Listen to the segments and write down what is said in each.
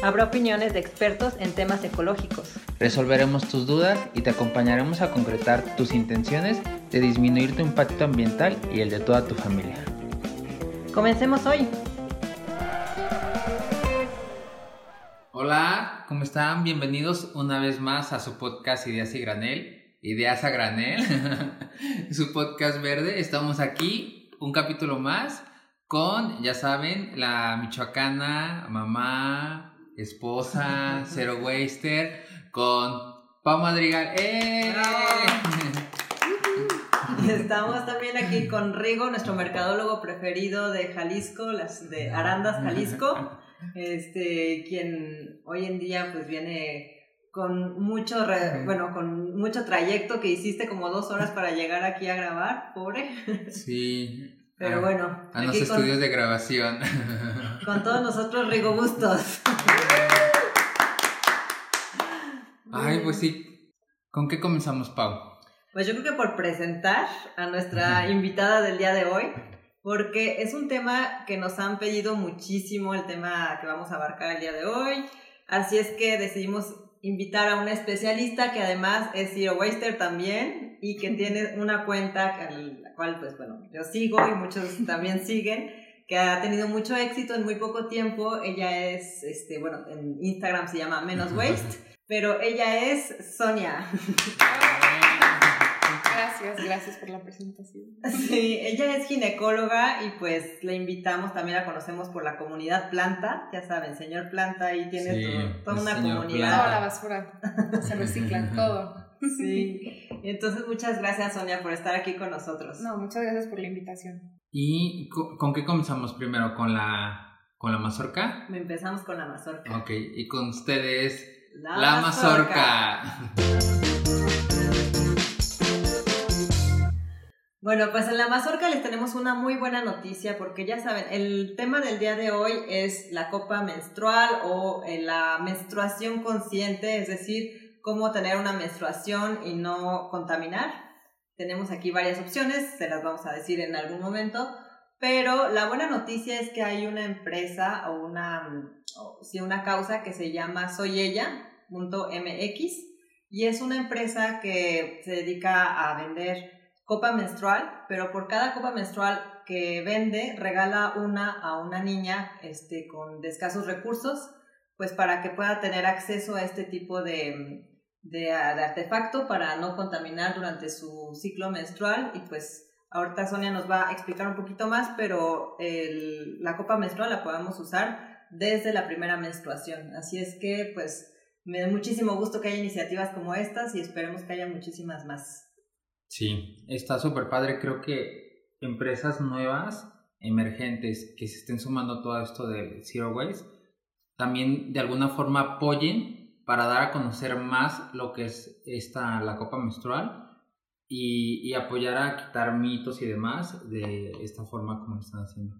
Habrá opiniones de expertos en temas ecológicos. Resolveremos tus dudas y te acompañaremos a concretar tus intenciones de disminuir tu impacto ambiental y el de toda tu familia. Comencemos hoy. Hola, ¿cómo están? Bienvenidos una vez más a su podcast Ideas y Granel. Ideas a Granel, su podcast verde. Estamos aquí, un capítulo más, con, ya saben, la michoacana, mamá, esposa, Zero Waster, con Pau Madrigal. ¡Eh! Estamos también aquí con Rigo, nuestro mercadólogo preferido de Jalisco, las de Arandas Jalisco, este, quien hoy en día pues viene con mucho, bueno, con mucho trayecto que hiciste como dos horas para llegar aquí a grabar, pobre. Sí. Pero bueno. A los estudios de grabación. Con todos nosotros, Rigo Bustos. Ay, pues sí. ¿Con qué comenzamos, Pau? Pues yo creo que por presentar a nuestra invitada del día de hoy, porque es un tema que nos han pedido muchísimo, el tema que vamos a abarcar el día de hoy. Así es que decidimos invitar a una especialista que además es Zero Waster también y que tiene una cuenta a la cual, pues bueno, yo sigo y muchos también siguen, que ha tenido mucho éxito en muy poco tiempo. Ella es, este, bueno, en Instagram se llama Menos Waste, pero ella es Sonia. Gracias, gracias por la presentación. Sí, ella es ginecóloga y pues le invitamos, también la conocemos por la comunidad Planta, ya saben, señor Planta, ahí tiene toda una comunidad. Toda la basura, se recicla todo. Sí, entonces muchas gracias Sonia por estar aquí con nosotros. No, muchas gracias por la invitación. ¿Y con qué comenzamos primero? ¿Con la, con la mazorca? Empezamos con la mazorca. Ok, y con ustedes, la, mazorca. Bueno, pues en la Mazorca les tenemos una muy buena noticia porque ya saben, el tema del día de hoy es la copa menstrual o eh, la menstruación consciente, es decir, cómo tener una menstruación y no contaminar. Tenemos aquí varias opciones, se las vamos a decir en algún momento, pero la buena noticia es que hay una empresa o una, sí, una causa que se llama soyella.mx y es una empresa que se dedica a vender copa menstrual, pero por cada copa menstrual que vende, regala una a una niña este, con escasos recursos, pues para que pueda tener acceso a este tipo de, de, artefacto para no contaminar durante su ciclo menstrual y pues ahorita Sonia nos va a explicar un poquito más, pero la copa menstrual la podemos usar desde la primera menstruación. Así es que pues me da muchísimo gusto que haya iniciativas como estas y esperemos que haya muchísimas más. Sí, está súper padre. Creo que empresas nuevas, emergentes, que se estén sumando a todo esto de Zero Waste, también de alguna forma apoyen para dar a conocer más lo que es esta, la copa menstrual y, apoyar a quitar mitos y demás de esta forma como lo están haciendo.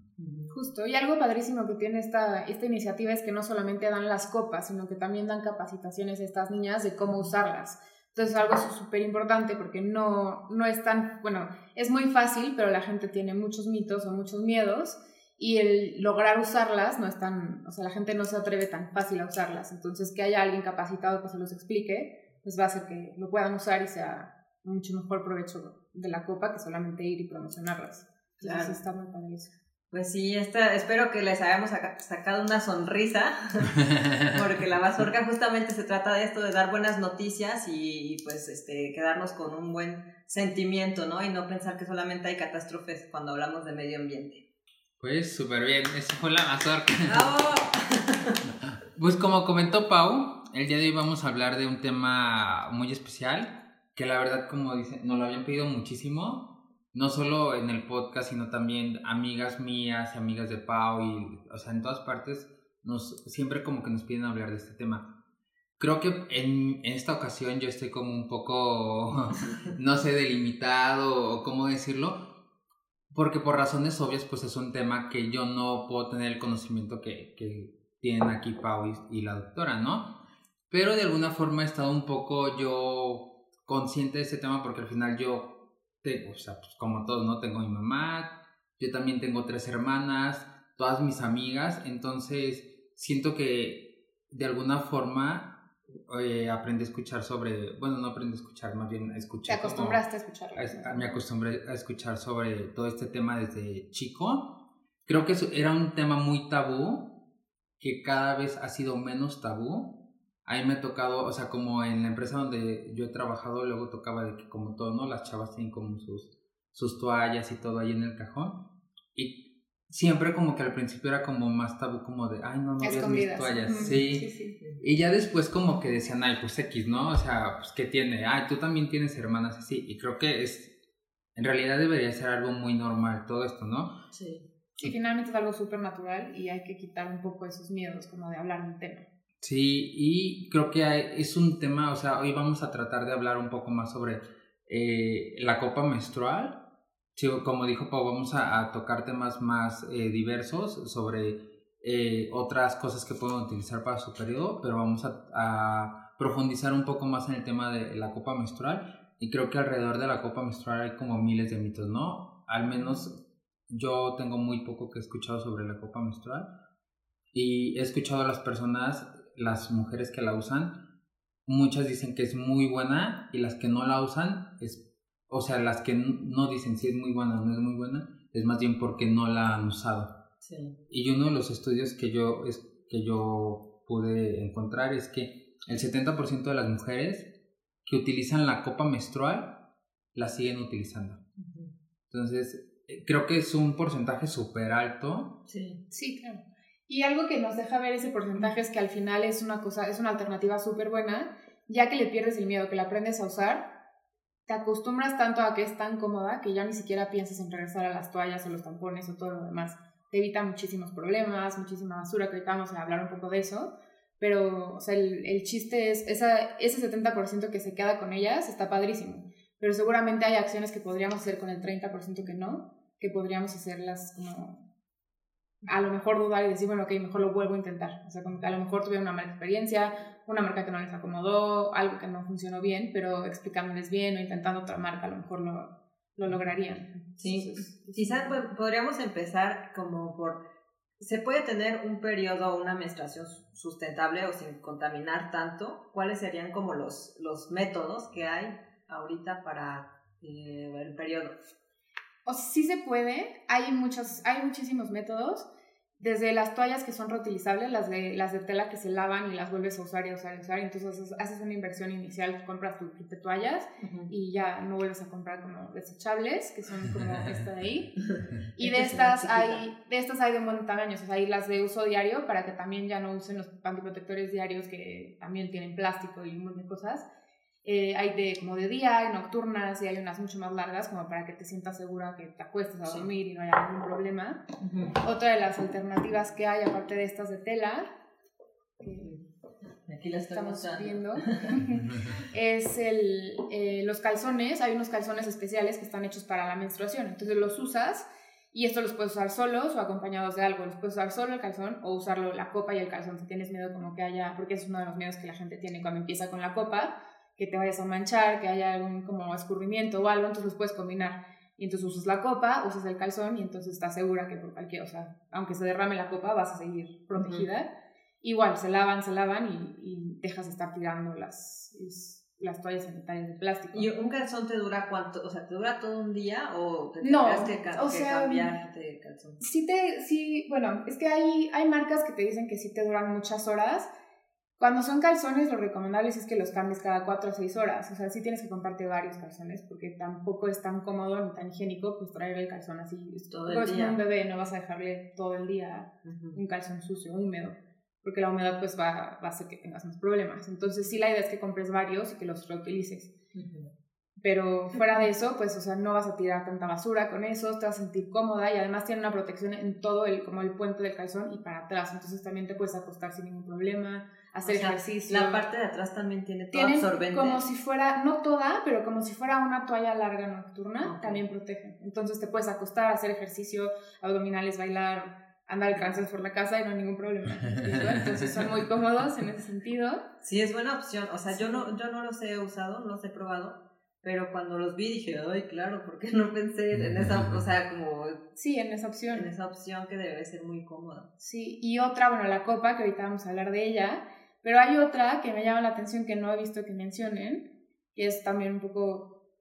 Justo, y algo padrísimo que tiene esta, esta iniciativa es que no solamente dan las copas, sino que también dan capacitaciones a estas niñas de cómo usarlas. Entonces algo súper importante porque no, no es tan, bueno, es muy fácil, pero la gente tiene muchos mitos o muchos miedos y el lograr usarlas no es tan, o sea, la gente no se atreve tan fácil a usarlas. Entonces que haya alguien capacitado que se los explique, pues va a hacer que lo puedan usar y sea mucho mejor provecho de la copa que solamente ir y promocionarlas. Claro. está muy padre eso. Pues sí, esta, espero que les hayamos sacado una sonrisa, porque la mazorca justamente se trata de esto, de dar buenas noticias y pues este, quedarnos con un buen sentimiento, ¿no? Y no pensar que solamente hay catástrofes cuando hablamos de medio ambiente. Pues súper bien, esa fue la mazorca. pues como comentó Pau, el día de hoy vamos a hablar de un tema muy especial, que la verdad, como dice, nos lo habían pedido muchísimo, no solo en el podcast, sino también amigas mías y amigas de Pau y, o sea, en todas partes, nos, siempre como que nos piden hablar de este tema. creo que en, en, esta ocasión yo estoy como un poco, no sé, delimitado o cómo decirlo, porque por razones obvias pues es un tema que yo no puedo tener el conocimiento que, que tienen aquí Pau y, la doctora, ¿no? Pero de alguna forma he estado un poco yo consciente de este tema porque al final yo, tengo, o sea, pues como todos, ¿no? Tengo mi mamá, yo también tengo tres hermanas, todas mis amigas, entonces siento que de alguna forma eh, aprendí a escuchar sobre, bueno, no aprendí a escuchar, más bien a escuchar. Te acostumbraste a escuchar. me acostumbré a escuchar sobre todo este tema desde chico. Creo que era un tema muy tabú, que cada vez ha sido menos tabú. A mí me ha tocado, o sea, como en la empresa donde yo he trabajado, luego tocaba de que como todo, ¿no? Las chavas tienen como sus, sus toallas y todo ahí en el cajón. Y siempre como que al principio era como más tabú como de, ay, no, no veas mis toallas, sí. Y ya después como que decían, ay, pues X, ¿no? O sea, pues ¿qué tiene? Ay, tú también tienes hermanas así. Y creo que es, en realidad debería ser algo muy normal todo esto, ¿no? Sí. Y finalmente es algo súper natural y hay que quitar un poco esos miedos como de hablar un tema. Sí, y creo que es un tema, o sea, hoy vamos a tratar de hablar un poco más sobre eh, la copa menstrual, Sí, como dijo Pau, vamos a, tocar temas más eh, diversos sobre eh, otras cosas que pueden utilizar para su periodo, pero vamos a, profundizar un poco más en el tema de la copa menstrual. Y creo que alrededor de la copa menstrual hay como miles de mitos, ¿no? Al menos yo tengo muy poco que he escuchado sobre la copa menstrual. Y he escuchado a las personas, las mujeres que la usan, muchas dicen que es muy buena y las que no la usan es o sea, las que no dicen si es muy buena o no es muy buena, es más bien porque no la han usado. Sí. Y uno de los estudios que yo, es, que yo pude encontrar es que el 70% de las mujeres que utilizan la copa menstrual la siguen utilizando. Entonces, eh, creo que es un porcentaje súper alto. Sí. sí, claro. Y algo que nos deja ver ese porcentaje es que al final es una cosa, es una alternativa súper buena, ya que le pierdes el miedo, que la aprendes a usar te acostumbras tanto a que es tan cómoda que ya ni siquiera piensas en regresar a las toallas o los tampones o todo lo demás. Te evita muchísimos problemas, muchísima basura, que ahorita vamos a hablar un poco de eso. Pero, o sea, el, el chiste es, esa, ese 70% que se queda con ellas está padrísimo. Pero seguramente hay acciones que podríamos hacer con el 30% que no, que podríamos hacerlas como a lo mejor dudar y decir, bueno, ok, mejor lo vuelvo a intentar. O sea, como que a lo mejor tuve una mala experiencia, una marca que no les acomodó, algo que no funcionó bien, pero explicándoles bien o intentando otra marca, a lo mejor lo, lo lograrían. Sí, quizás podríamos empezar como por, ¿se puede tener un periodo o una menstruación sustentable o sin contaminar tanto? ¿Cuáles serían como los, los métodos que hay ahorita para eh, el periodo? O sea, sí se puede, hay, muchos, hay muchísimos métodos, desde las toallas que son reutilizables, las de, las de tela que se lavan y las vuelves a usar y a usar y a usar, entonces haces una inversión inicial, compras tu kit de toallas y ya no vuelves a comprar como desechables, que son como esta de ahí. Y de estas hay, de estas hay de un buen tamaño, o sea, hay las de uso diario para que también ya no usen los antiprotectores diarios que también tienen plástico y un montón de cosas. Eh, hay de como de día, hay nocturnas y hay unas mucho más largas como para que te sientas segura que te acuestes a dormir y no haya ningún problema. Otra de las alternativas que hay aparte de estas de tela, aquí las estamos viendo, es el, eh, los calzones. Hay unos calzones especiales que están hechos para la menstruación, entonces los usas y esto los puedes usar solos o acompañados de algo. Los puedes usar solo el calzón o usarlo la copa y el calzón si tienes miedo como que haya, porque es uno de los miedos que la gente tiene cuando empieza con la copa que te vayas a manchar, que haya algún como escurrimiento o algo, entonces los puedes combinar. Y entonces usas la copa, usas el calzón y entonces estás segura que por cualquier, o sea, aunque se derrame la copa, vas a seguir protegida. Igual, se lavan, se lavan y, y dejas de estar tirando las, las, toallas sanitarias de plástico. ¿Y un calzón te dura cuánto? O sea, ¿te dura todo un día o te no, que, o sea, cambiar de calzón? Sí, te, sí, bueno, es que hay, hay marcas que te dicen que sí te duran muchas horas cuando son calzones, lo recomendable es que los cambies cada 4 o 6 horas. O sea, sí tienes que comprarte varios calzones porque tampoco es tan cómodo ni tan higiénico pues traer el calzón así. Todo el día. un bebé, no vas a dejarle todo el día un calzón sucio, húmedo. Porque la humedad pues va, va, a hacer que tengas más problemas. Entonces sí la idea es que compres varios y que los reutilices. Pero fuera de eso, pues, o sea, no vas a tirar tanta basura con eso, te vas a sentir cómoda y además tiene una protección en todo el, como el puente del calzón y para atrás. Entonces también te puedes acostar sin ningún problema hacer ejercicio. La parte de atrás también tiene todo absorbente. Como si fuera, no toda, pero como si fuera una toalla larga nocturna, también protege. Entonces te puedes acostar, hacer ejercicio, abdominales, bailar, andar alcanzas por la casa y no hay ningún problema. Entonces son muy cómodos en ese sentido. Sí, es buena opción. O sea, yo no, yo no los he usado, no los he probado. Pero cuando los vi dije, ay, claro, ¿por qué no pensé en esa, o sea, como... Sí, en esa opción. En esa opción que debe ser muy cómoda. Sí, y otra, bueno, la copa, que ahorita vamos a hablar de ella, pero hay otra que me llama la atención que no he visto que mencionen, y es también un poco,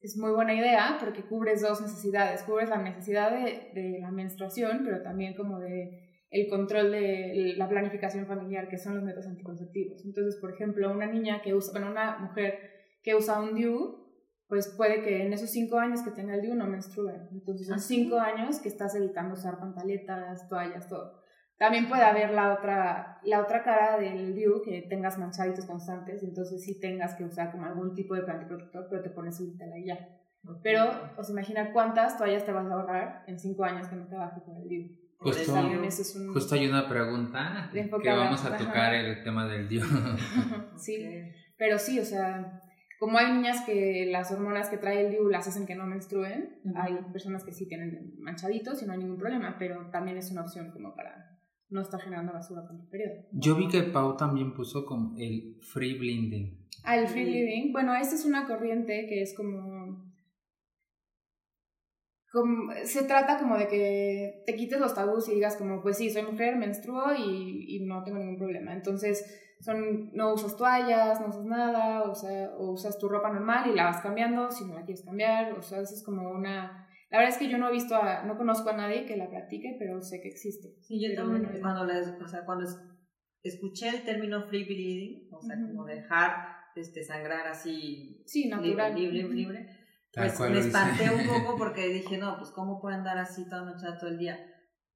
es muy buena idea porque cubres dos necesidades, cubres la necesidad de, de la menstruación, pero también como de el control de la planificación familiar, que son los métodos anticonceptivos. Entonces, por ejemplo, una niña que usa, bueno, una mujer que usa un DIU, pues puede que en esos cinco años que tenga el DIU no menstrue. Entonces son cinco años que estás evitando usar pantaletas, toallas, todo. También puede haber la otra, la otra cara del DIU que tengas manchaditos constantes, entonces sí tengas que usar como algún tipo de protector, pero te pones un y ya. Pero, os imagina cuántas toallas te vas a ahorrar en cinco años que no te baje con el DIU. Justo, justo hay una pregunta que vamos a tocar el tema del DIU. sí, pero sí, o sea, como hay niñas que las hormonas que trae el DIU las hacen que no menstruen, hay personas que sí tienen manchaditos y no hay ningún problema, pero también es una opción como para no estar generando basura con el periodo. Yo vi que Pau también puso con el free blending. Ah, el free bleeding. Bueno, esta es una corriente que es como, como... Se trata como de que te quites los tabús y digas como, pues sí, soy mujer, menstruo y, y no tengo ningún problema. Entonces son, no usas toallas, no usas nada, o, sea, o usas tu ropa normal y la vas cambiando si no la quieres cambiar, o sea, es como una... La verdad es que yo no he visto, a, no conozco a nadie que la practique, pero sé que existe. Sí, yo también, cuando, o sea, cuando escuché el término free bleeding, o sea, como dejar este, sangrar así sí, natural. libre, libre, libre, pues me espanté un poco porque dije, no, pues cómo pueden andar así toda noche todo el día.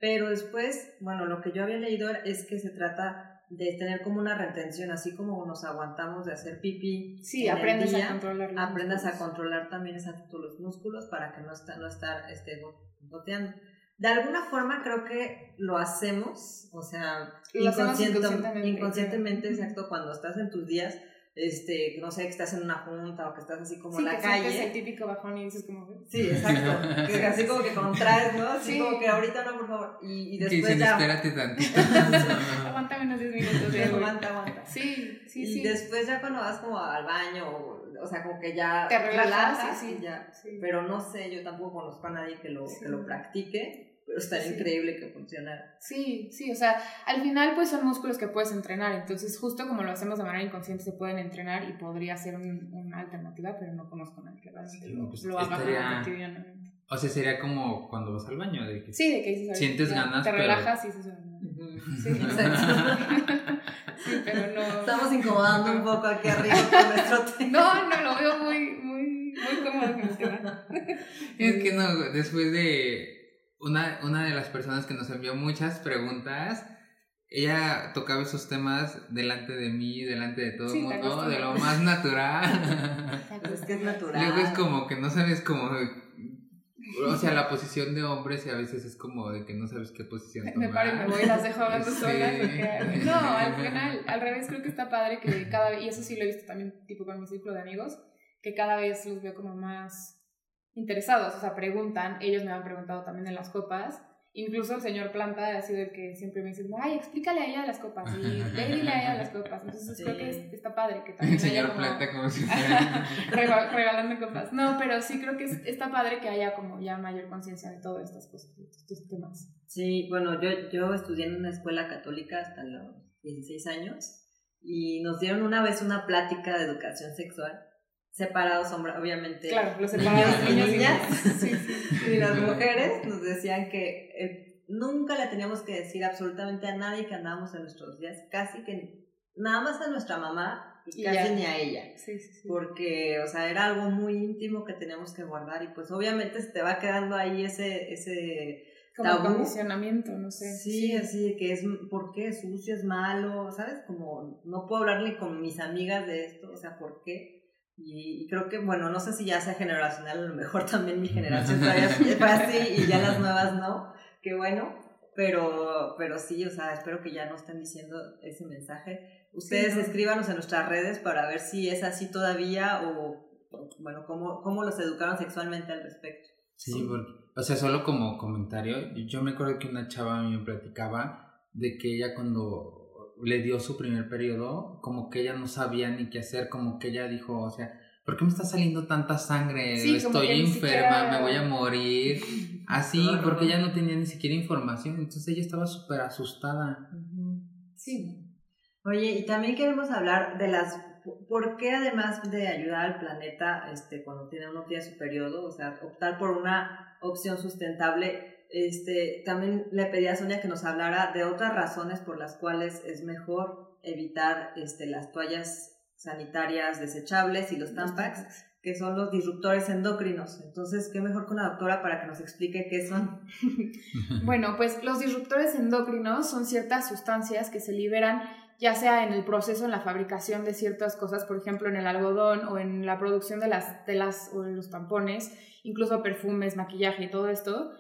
Pero después, bueno, lo que yo había leído es que se trata de tener como una retención, así como nos aguantamos de hacer pipí. Sí, aprendes a controlar Aprendas a controlar también exacto los músculos para que no, está, no estar este, boteando. De alguna forma creo que lo hacemos, o sea, inconscientemente, inconscientemente, exacto, cuando estás en tus días, este, no sé, que estás en una junta o que estás así como en la que calle. el típico bajón y dices como... Sí, exacto. que así como que contraes, ¿no? Así sí. como que ahorita no, por favor. Y, y después dicen, ya... espérate tantito. aguanta menos 10 minutos. Sí, aguanta, aguanta. Sí, sí, y sí. Y después ya cuando vas como al baño, o, o sea, como que ya... Te relajas, sí, sí. Ya. Pero no sé, yo tampoco conozco a nadie que lo, que lo practique pero estaría increíble que funcionara. Sí, sí, o sea, al final pues son músculos que puedes entrenar, entonces justo como lo hacemos de manera inconsciente se pueden entrenar y podría ser una alternativa, pero no conozco nadie que realmente lo, pues lo haga cotidianamente. O sea, sería como cuando vas al baño, de que sí, de que dices, sientes ganas, te relajas y se suena. Sí, exacto. sí, pero no. Estamos incomodando un poco aquí arriba con nuestro tema. No, no, lo veo muy, muy, muy cómodo con el tema. Es que no, después de una, una de las personas que nos envió muchas preguntas, ella tocaba esos temas delante de mí, delante de todo el mundo, de lo más natural. es que es natural. Luego es como que no sabes cómo... O sea, la posición de hombres y a veces es como de que no sabes qué posición tomar. Me paro y me voy y las dejo hablando solas. No, al final, al revés, creo que está padre que cada vez, y eso sí lo he visto también tipo con mi círculo de amigos, que cada vez los veo como más interesados, o sea, preguntan, ellos me han preguntado también de las copas, incluso el señor Planta ha sido el que siempre me dice, ay, explícale a ella de las copas, y dile a ella de las copas, entonces creo que está padre que también El señor Planta como si regalando copas, no, pero sí creo que está padre que haya como ya mayor conciencia de todas estas cosas, de estos temas. Sí, bueno, yo, yo estudié en una escuela católica hasta los 16 años, y nos dieron una vez una plática de educación sexual, separados, obviamente. Claro, los separados niños, y niñas. Y las mujeres nos decían que eh, nunca le teníamos que decir absolutamente a nadie que andábamos en nuestros días, casi que nada más a nuestra mamá y, casi ni a ella. Sí, sí, sí. Porque, o sea, era algo muy íntimo que teníamos que guardar y pues obviamente se te va quedando ahí ese, ese como tabú. condicionamiento, no sé. Sí, así que es, ¿por qué? Sucio, es malo, ¿sabes? Como no puedo hablarle con mis amigas de esto, o sea, ¿por qué? Y, creo que, bueno, no sé si ya sea generacional, a lo mejor también mi generación todavía fue así y ya las nuevas no, qué bueno, pero, pero sí, o sea, espero que ya no estén diciendo ese mensaje. ustedes escríbanos en nuestras redes para ver si es así todavía o, bueno, cómo, cómo los educaron sexualmente al respecto. Sí, o sea, solo como comentario, yo me acuerdo que una chava a mí me platicaba de que ella cuando le dio su primer periodo, como que ella no sabía ni qué hacer, como que ella dijo, o sea, ¿por qué me está saliendo tanta sangre? Estoy enferma, me voy a morir. Así, porque ella no tenía ni siquiera información, entonces ella estaba súper asustada. Sí. Oye, y también queremos hablar de las ¿por qué además de ayudar al planeta este, cuando tiene uno tiene su periodo, o sea, optar por una opción sustentable, este, también le pedí a Sonia que nos hablara de otras razones por las cuales es mejor evitar este, las toallas sanitarias desechables y los tampax, que son los disruptores endocrinos. Entonces, ¿qué mejor con la doctora para que nos explique qué son? bueno, pues los disruptores endocrinos son ciertas sustancias que se liberan ya sea en el proceso, en la fabricación de ciertas cosas, por ejemplo, en el algodón o en la producción de las telas o en los tampones, incluso perfumes, maquillaje y todo esto,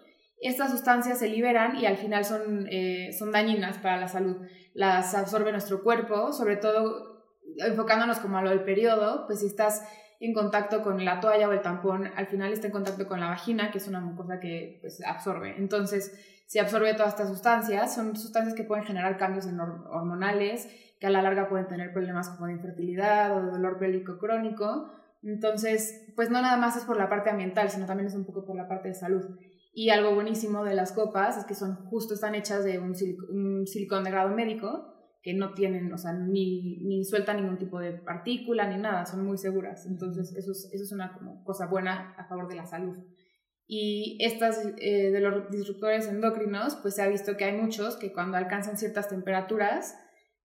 estas sustancias se liberan y al final son, eh, son dañinas para la salud. Las absorbe nuestro cuerpo, sobre todo enfocándonos como a lo del periodo, pues si estás en contacto con la toalla o el tampón, al final está en contacto con la vagina, que es una mucosa que pues, absorbe. Entonces, si absorbe todas estas sustancias, son sustancias que pueden generar cambios hormonales, que a la larga pueden tener problemas como de infertilidad o de dolor pélvico crónico. Entonces, pues no nada más es por la parte ambiental, sino también es un poco por la parte de salud. Y algo buenísimo de las copas es que son justo están hechas de un, silicón de grado médico, que no tienen, o sea, ni, ni sueltan ningún tipo de partícula ni nada, son muy seguras. Entonces, eso es, eso es una como cosa buena a favor de la salud. Y estas eh, de los disruptores endocrinos, pues se ha visto que hay muchos que cuando alcanzan ciertas temperaturas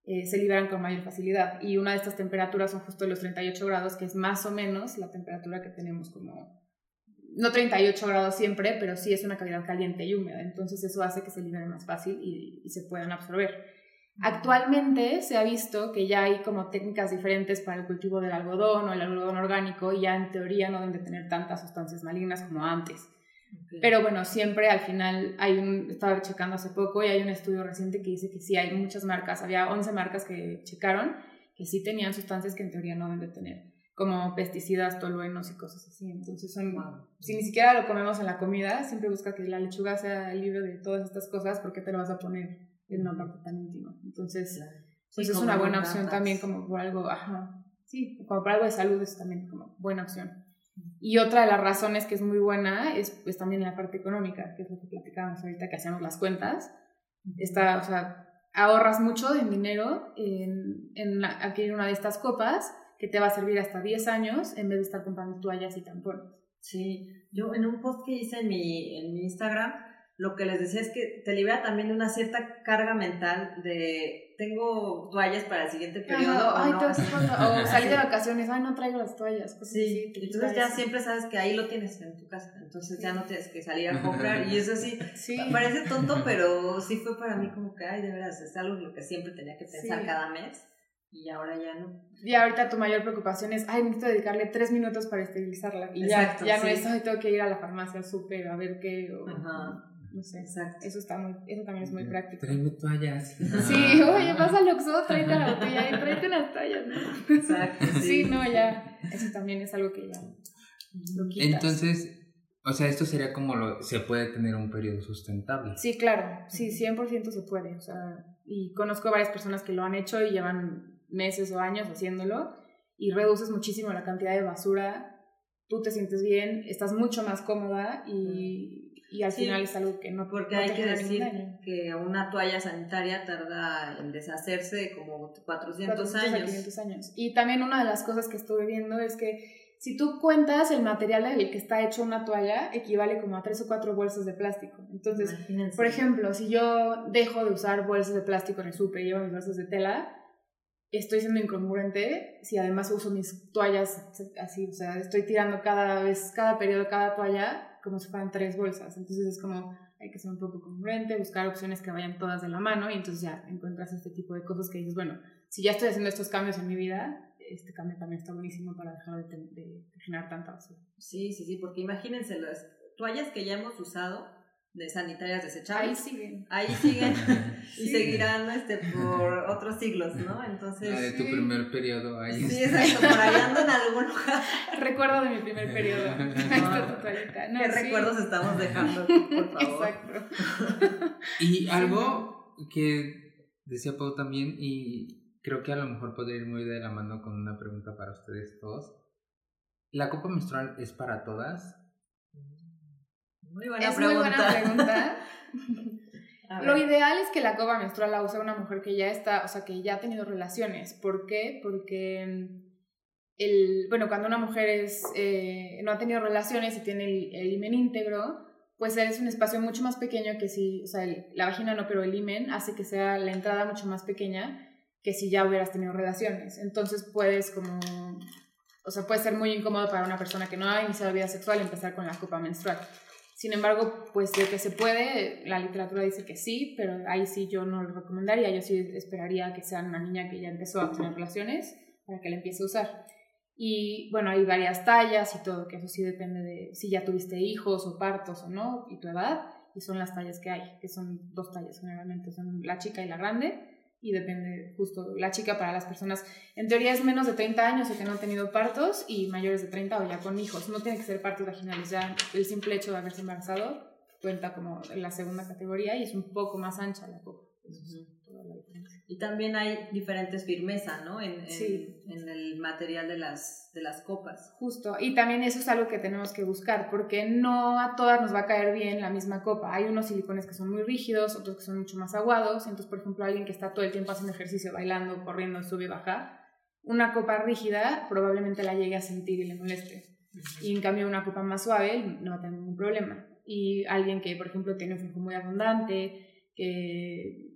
eh, se liberan con mayor facilidad. Y una de estas temperaturas son justo los 38 grados, que es más o menos la temperatura que tenemos como, no 38 grados siempre, pero sí es una cavidad caliente y húmeda. Entonces eso hace que se liberen más fácil y, y se puedan absorber. Actualmente se ha visto que ya hay como técnicas diferentes para el cultivo del algodón o el algodón orgánico y ya en teoría no deben de tener tantas sustancias malignas como antes. Pero bueno, siempre al final hay un, estaba checando hace poco y hay un estudio reciente que dice que sí hay muchas marcas, había 11 marcas que checaron que sí tenían sustancias que en teoría no deben de tener, como pesticidas, toluenos y cosas así. Entonces son, si ni siquiera lo comemos en la comida, siempre busca que la lechuga sea libre de todas estas cosas porque te lo vas a poner en una parte tan íntima. Entonces, pues es una buena opción también como por algo, ajá, sí, como por algo de salud es también como buena opción. Y otra de las razones que es muy buena es pues también la parte económica, que es lo que platicábamos ahorita que hacemos las cuentas. Está, o sea, ahorras mucho en dinero en, en adquirir una de estas copas que te va a servir hasta 10 años en vez de estar comprando toallas y tampones. Sí, yo en un post que hice en mi, en mi Instagram, lo que les decía es que te libera también de una cierta carga mental de tengo toallas para el siguiente periodo. o, no. o salir de vacaciones, ay, no traigo las toallas. sí, entonces ya siempre sabes que ahí lo tienes en tu casa, entonces ya no tienes que salir a comprar. y eso sí, sí, parece tonto, pero sí fue para mí como que, ay, de veras, es algo lo que siempre tenía que pensar cada mes. Y ahora ya no. Y ahorita tu mayor preocupación es, ay, necesito dedicarle tres minutos para esterilizarla. Y ya, ya no es, ay, tengo que ir a la farmacia, al súper, a ver qué. Ajá no sé, exacto. Eso, está muy, eso también es muy práctico. Tráeme toallas. Sí, oye, vas al Oxxo, tráete la botella y tráete las toallas, ¿no? Exacto. Sí. no, ya, eso también es algo que ya lo Entonces, o sea, esto sería como lo, se puede tener un periodo sustentable. Sí, claro, sí, 100% se puede, o sea, y conozco varias personas que lo han hecho y llevan meses o años haciéndolo y reduces muchísimo la cantidad de basura, tú te sientes bien, estás mucho más cómoda y y al final es algo que no porque hay que decir que una toalla sanitaria tarda en deshacerse como 400, años. años. Y también una de las cosas que estuve viendo es que si tú cuentas el material en el que está hecho una toalla equivale como a tres o cuatro bolsas de plástico. Entonces por ejemplo si yo dejo de usar bolsas de plástico en el súper y llevo mis bolsas de tela estoy siendo incongruente si además uso mis toallas así, o sea, estoy tirando cada vez, cada periodo, cada toalla como si fueran tres bolsas. Entonces es como, hay que ser un poco congruente, buscar opciones que vayan todas de la mano y entonces ya encuentras este tipo de cosas que dices, bueno, si ya estoy haciendo estos cambios en mi vida, este cambio también está buenísimo para dejar de, generar tanta basura. Sí, sí, sí, porque imagínense las toallas que ya hemos usado, de sanitarias desechables. Ahí siguen. Ahí siguen y seguirán este, por otros siglos, ¿no? Entonces... La de tu primer periodo ahí. Sí, exacto, por ahí ando en algún lugar. Recuerdo de mi primer periodo. No, ¿Qué sí. recuerdos estamos dejando, por favor? Exacto. Y algo que decía Pau también, y creo que a lo mejor podría ir muy de la mano con una pregunta para ustedes todos. ¿La copa menstrual es para todas? Muy buena es muy pregunta. buena pregunta. Lo ideal es que la copa menstrual la use una mujer que ya está, o sea, que ya ha tenido relaciones. ¿Por qué? Porque mm, el, bueno, cuando una mujer es, eh, no ha tenido relaciones y tiene el, el himen íntegro, pues es un espacio mucho más pequeño que si, o sea, el- la vagina no, pero el himen hace que sea la entrada mucho más pequeña que si ya hubieras tenido relaciones. Entonces puedes como, o sea, puede ser muy incómodo para una persona que no ha iniciado vida sexual empezar con la copa menstrual. Sin embargo, pues de que se puede, la literatura dice que sí, pero ahí sí yo no lo recomendaría. Yo sí esperaría que sea una niña que ya empezó a tener relaciones para que la empiece a usar. Y bueno, hay varias tallas y todo, que eso sí depende de si ya tuviste hijos o partos o no, y tu edad, y son las tallas que hay, que son dos tallas generalmente, son la chica y la grande, y depende justo, la chica para las personas, en teoría es menos de 30 años o que no han tenido partos, y mayores de 30 o ya con hijos, no tiene que ser partos vaginales, ya el simple hecho de haberse embarazado cuenta como la segunda categoría y es un poco más ancha la copa. La diferencia. Y también hay diferentes firmeza, ¿no? En, en, Sí. en el material de las, de las copas. Justo, y también eso es algo que tenemos que buscar, porque no a todas nos va a caer bien la misma copa. Hay unos silicones que son muy rígidos, otros que son mucho más aguados. Entonces, por ejemplo, alguien que está todo el tiempo haciendo ejercicio, bailando, corriendo, sube y baja, una copa rígida probablemente la llegue a sentir y le moleste. Y en cambio, una copa más suave no va a tener ningún problema. Y alguien que, por ejemplo, tiene un flujo muy abundante, que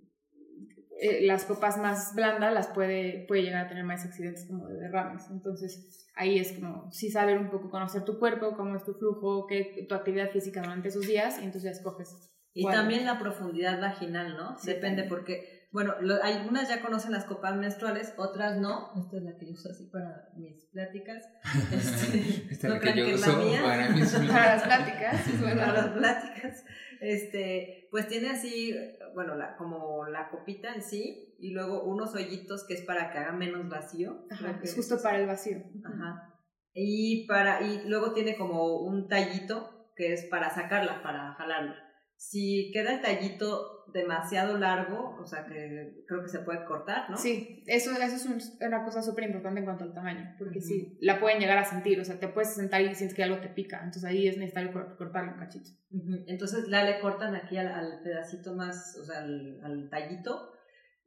eh, las copas más blandas las puede, puede llegar a tener más accidentes como de derrames. Entonces, ahí es como sí saber un poco conocer tu cuerpo, cómo es tu flujo, qué tu actividad física durante esos días, y entonces ya escoges. Y cuál. también la profundidad vaginal, ¿no? Sí, Depende porque, bueno, lo- algunas ya conocen las copas menstruales, otras no. Esta es la que yo uso así para mis pláticas. Este, Esta es no la que yo que es la uso mía. para mis Para las pláticas, bueno. para las pláticas. Este, pues tiene así, bueno, la, como la copita en sí, y luego unos hoyitos que es para que haga menos vacío. Ajá, es justo para el vacío. Ajá. Y para, y luego tiene como un tallito que es para sacarla, para jalarla. Si queda el tallito demasiado largo, o sea que creo que se puede cortar, ¿no? Sí, eso, eso es un- una cosa súper importante en cuanto al tamaño, porque Ujú. sí, la pueden llegar a sentir, o sea, te puedes sentar y sientes que algo te pica, entonces ahí es necesario cor- cortarle un cachito. Ujú. Entonces la le cortan aquí al, al pedacito más, o sea, al, al tallito.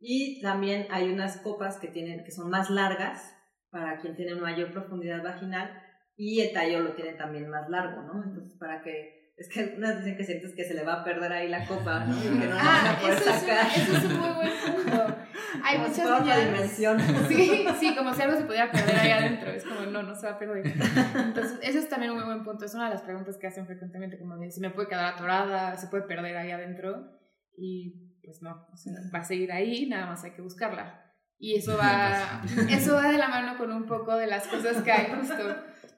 Y también hay unas copas que tienen, que son más largas para quien tiene mayor profundidad vaginal y el tallo lo tiene también más largo, ¿no? Entonces para que es que algunas dicen que sientes que se le va a perder ahí la copa, ¿no? Y que no la van a Ah, poder eso es, un, sacar. eso es un muy buen punto. Hay Como si muchas dimensión. Sí, sí, como si algo se pudiera perder ahí adentro. Es como, no, no se va a perder. Entonces, eso es también un muy buen punto. Es una de las preguntas que hacen frecuentemente, como si me puede quedar atorada, se puede perder ahí adentro. Y pues no, o sea, va a seguir ahí, nada más hay que buscarla. Y eso va, eso va de la mano con un poco de las cosas que hay justo,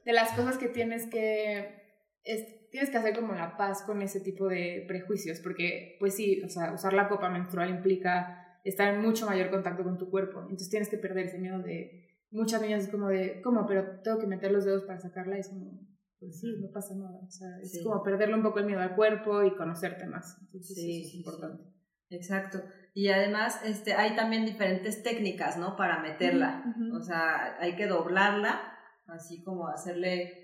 de las cosas que tienes que, es- tienes que hacer como la paz con ese tipo de prejuicios, porque pues sí, o sea, usar la copa menstrual implica estar en mucho mayor contacto con tu cuerpo. Entonces tienes que perder ese miedo de... Muchas niñas es como de, ¿cómo? Pero tengo que meter los dedos para sacarla. Y es como, pues sí, no pasa nada. O sea, es Sí. como perderle un poco el miedo al cuerpo y conocerte más. Entonces Sí, eso es sí, importante. Exacto. Y además este, hay también diferentes técnicas, ¿no? Para meterla. Ujú. O sea, hay que doblarla, así como hacerle,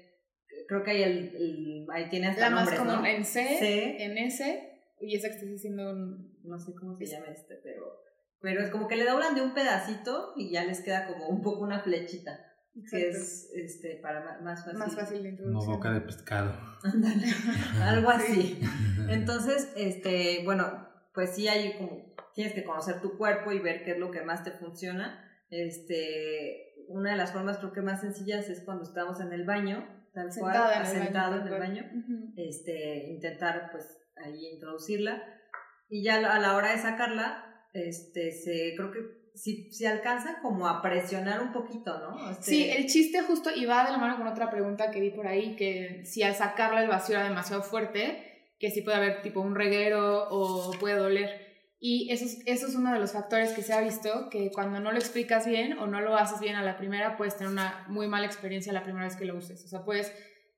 creo que hay el, el- ahí tiene hasta La más común ¿no? en C, C. en S, y esa que estás haciendo un... no sé cómo se llama este, pero, pero es como que le doblan de un pedacito y ya les queda como un poco una flechita, que es este, para más fácil. más fácil de Como introducir. boca de pescado. Ándale, algo así. Entonces, este, bueno, pues sí hay como, tienes que conocer tu cuerpo y ver qué es lo que más te funciona. Este, una de las formas creo que más sencillas es cuando estamos en el baño, tal cual, Sentada en el sentado baño. en el baño, cual. Ujú. este, intentar pues ahí introducirla y ya a la hora de sacarla, este, se, creo que si, si alcanza como a presionar un poquito, ¿no? Este, Sí, el chiste justo, y va de la mano con otra pregunta que vi por ahí, que si al sacarla el vacío era demasiado fuerte, que sí puede haber tipo un reguero o puede doler. Y eso es, eso es uno de los factores que se ha visto, que cuando no lo explicas bien o no lo haces bien a la primera, puedes tener una muy mala experiencia la primera vez que lo uses. O sea, puedes,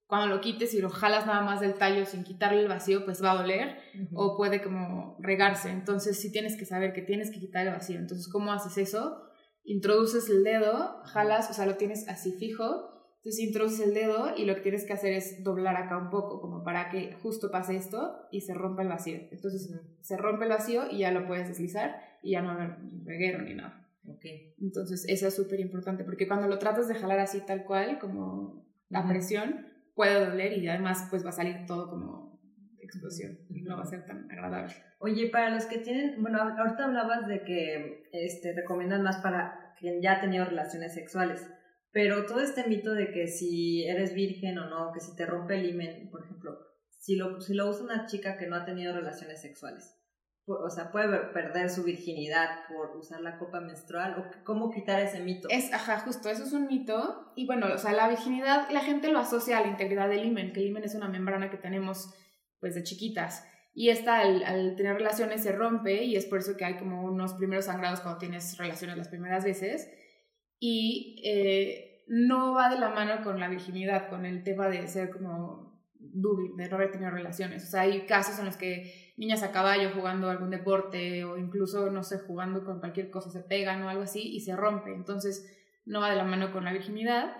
cuando lo quites y lo jalas nada más del tallo sin quitarle el vacío, pues va a doler o puede como regarse. Entonces sí tienes que saber que tienes que quitar el vacío. Entonces, ¿cómo haces eso? Introduces el dedo, jalas, o sea, lo tienes así fijo entonces introduces el dedo y lo que tienes que hacer es doblar acá un poco, como para que justo pase esto y se rompa el vacío. Entonces se rompe el vacío y ya lo puedes deslizar y ya no haber reguero ni nada. Okay. Entonces eso es súper importante porque cuando lo tratas de jalar así tal cual, como la presión, puede doler y además pues va a salir todo como explosión y no va a ser tan agradable. Oye, para los que tienen, bueno, ahorita hablabas de que este, recomiendan más para quien ya ha tenido relaciones sexuales. Pero todo este mito de que si eres virgen o no, que si te rompe el himen, por ejemplo, si lo, si lo usa una chica que no ha tenido relaciones sexuales, o sea, puede perder su virginidad por usar la copa menstrual, o cómo quitar ese mito. Es, ajá, justo, eso es un mito. Y bueno, o sea, la virginidad, la gente lo asocia a la integridad del himen, que el himen es una membrana que tenemos pues de chiquitas. Y esta al, al, tener relaciones se rompe y es por eso que hay como unos primeros sangrados cuando tienes relaciones las primeras veces y eh, no va de la mano con la virginidad, con el tema de ser como dúbil, de no haber tenido relaciones. O sea, hay casos en los que niñas a caballo jugando algún deporte o incluso, no sé, jugando con cualquier cosa se pegan o algo así y se rompe. Entonces, no va de la mano con la virginidad.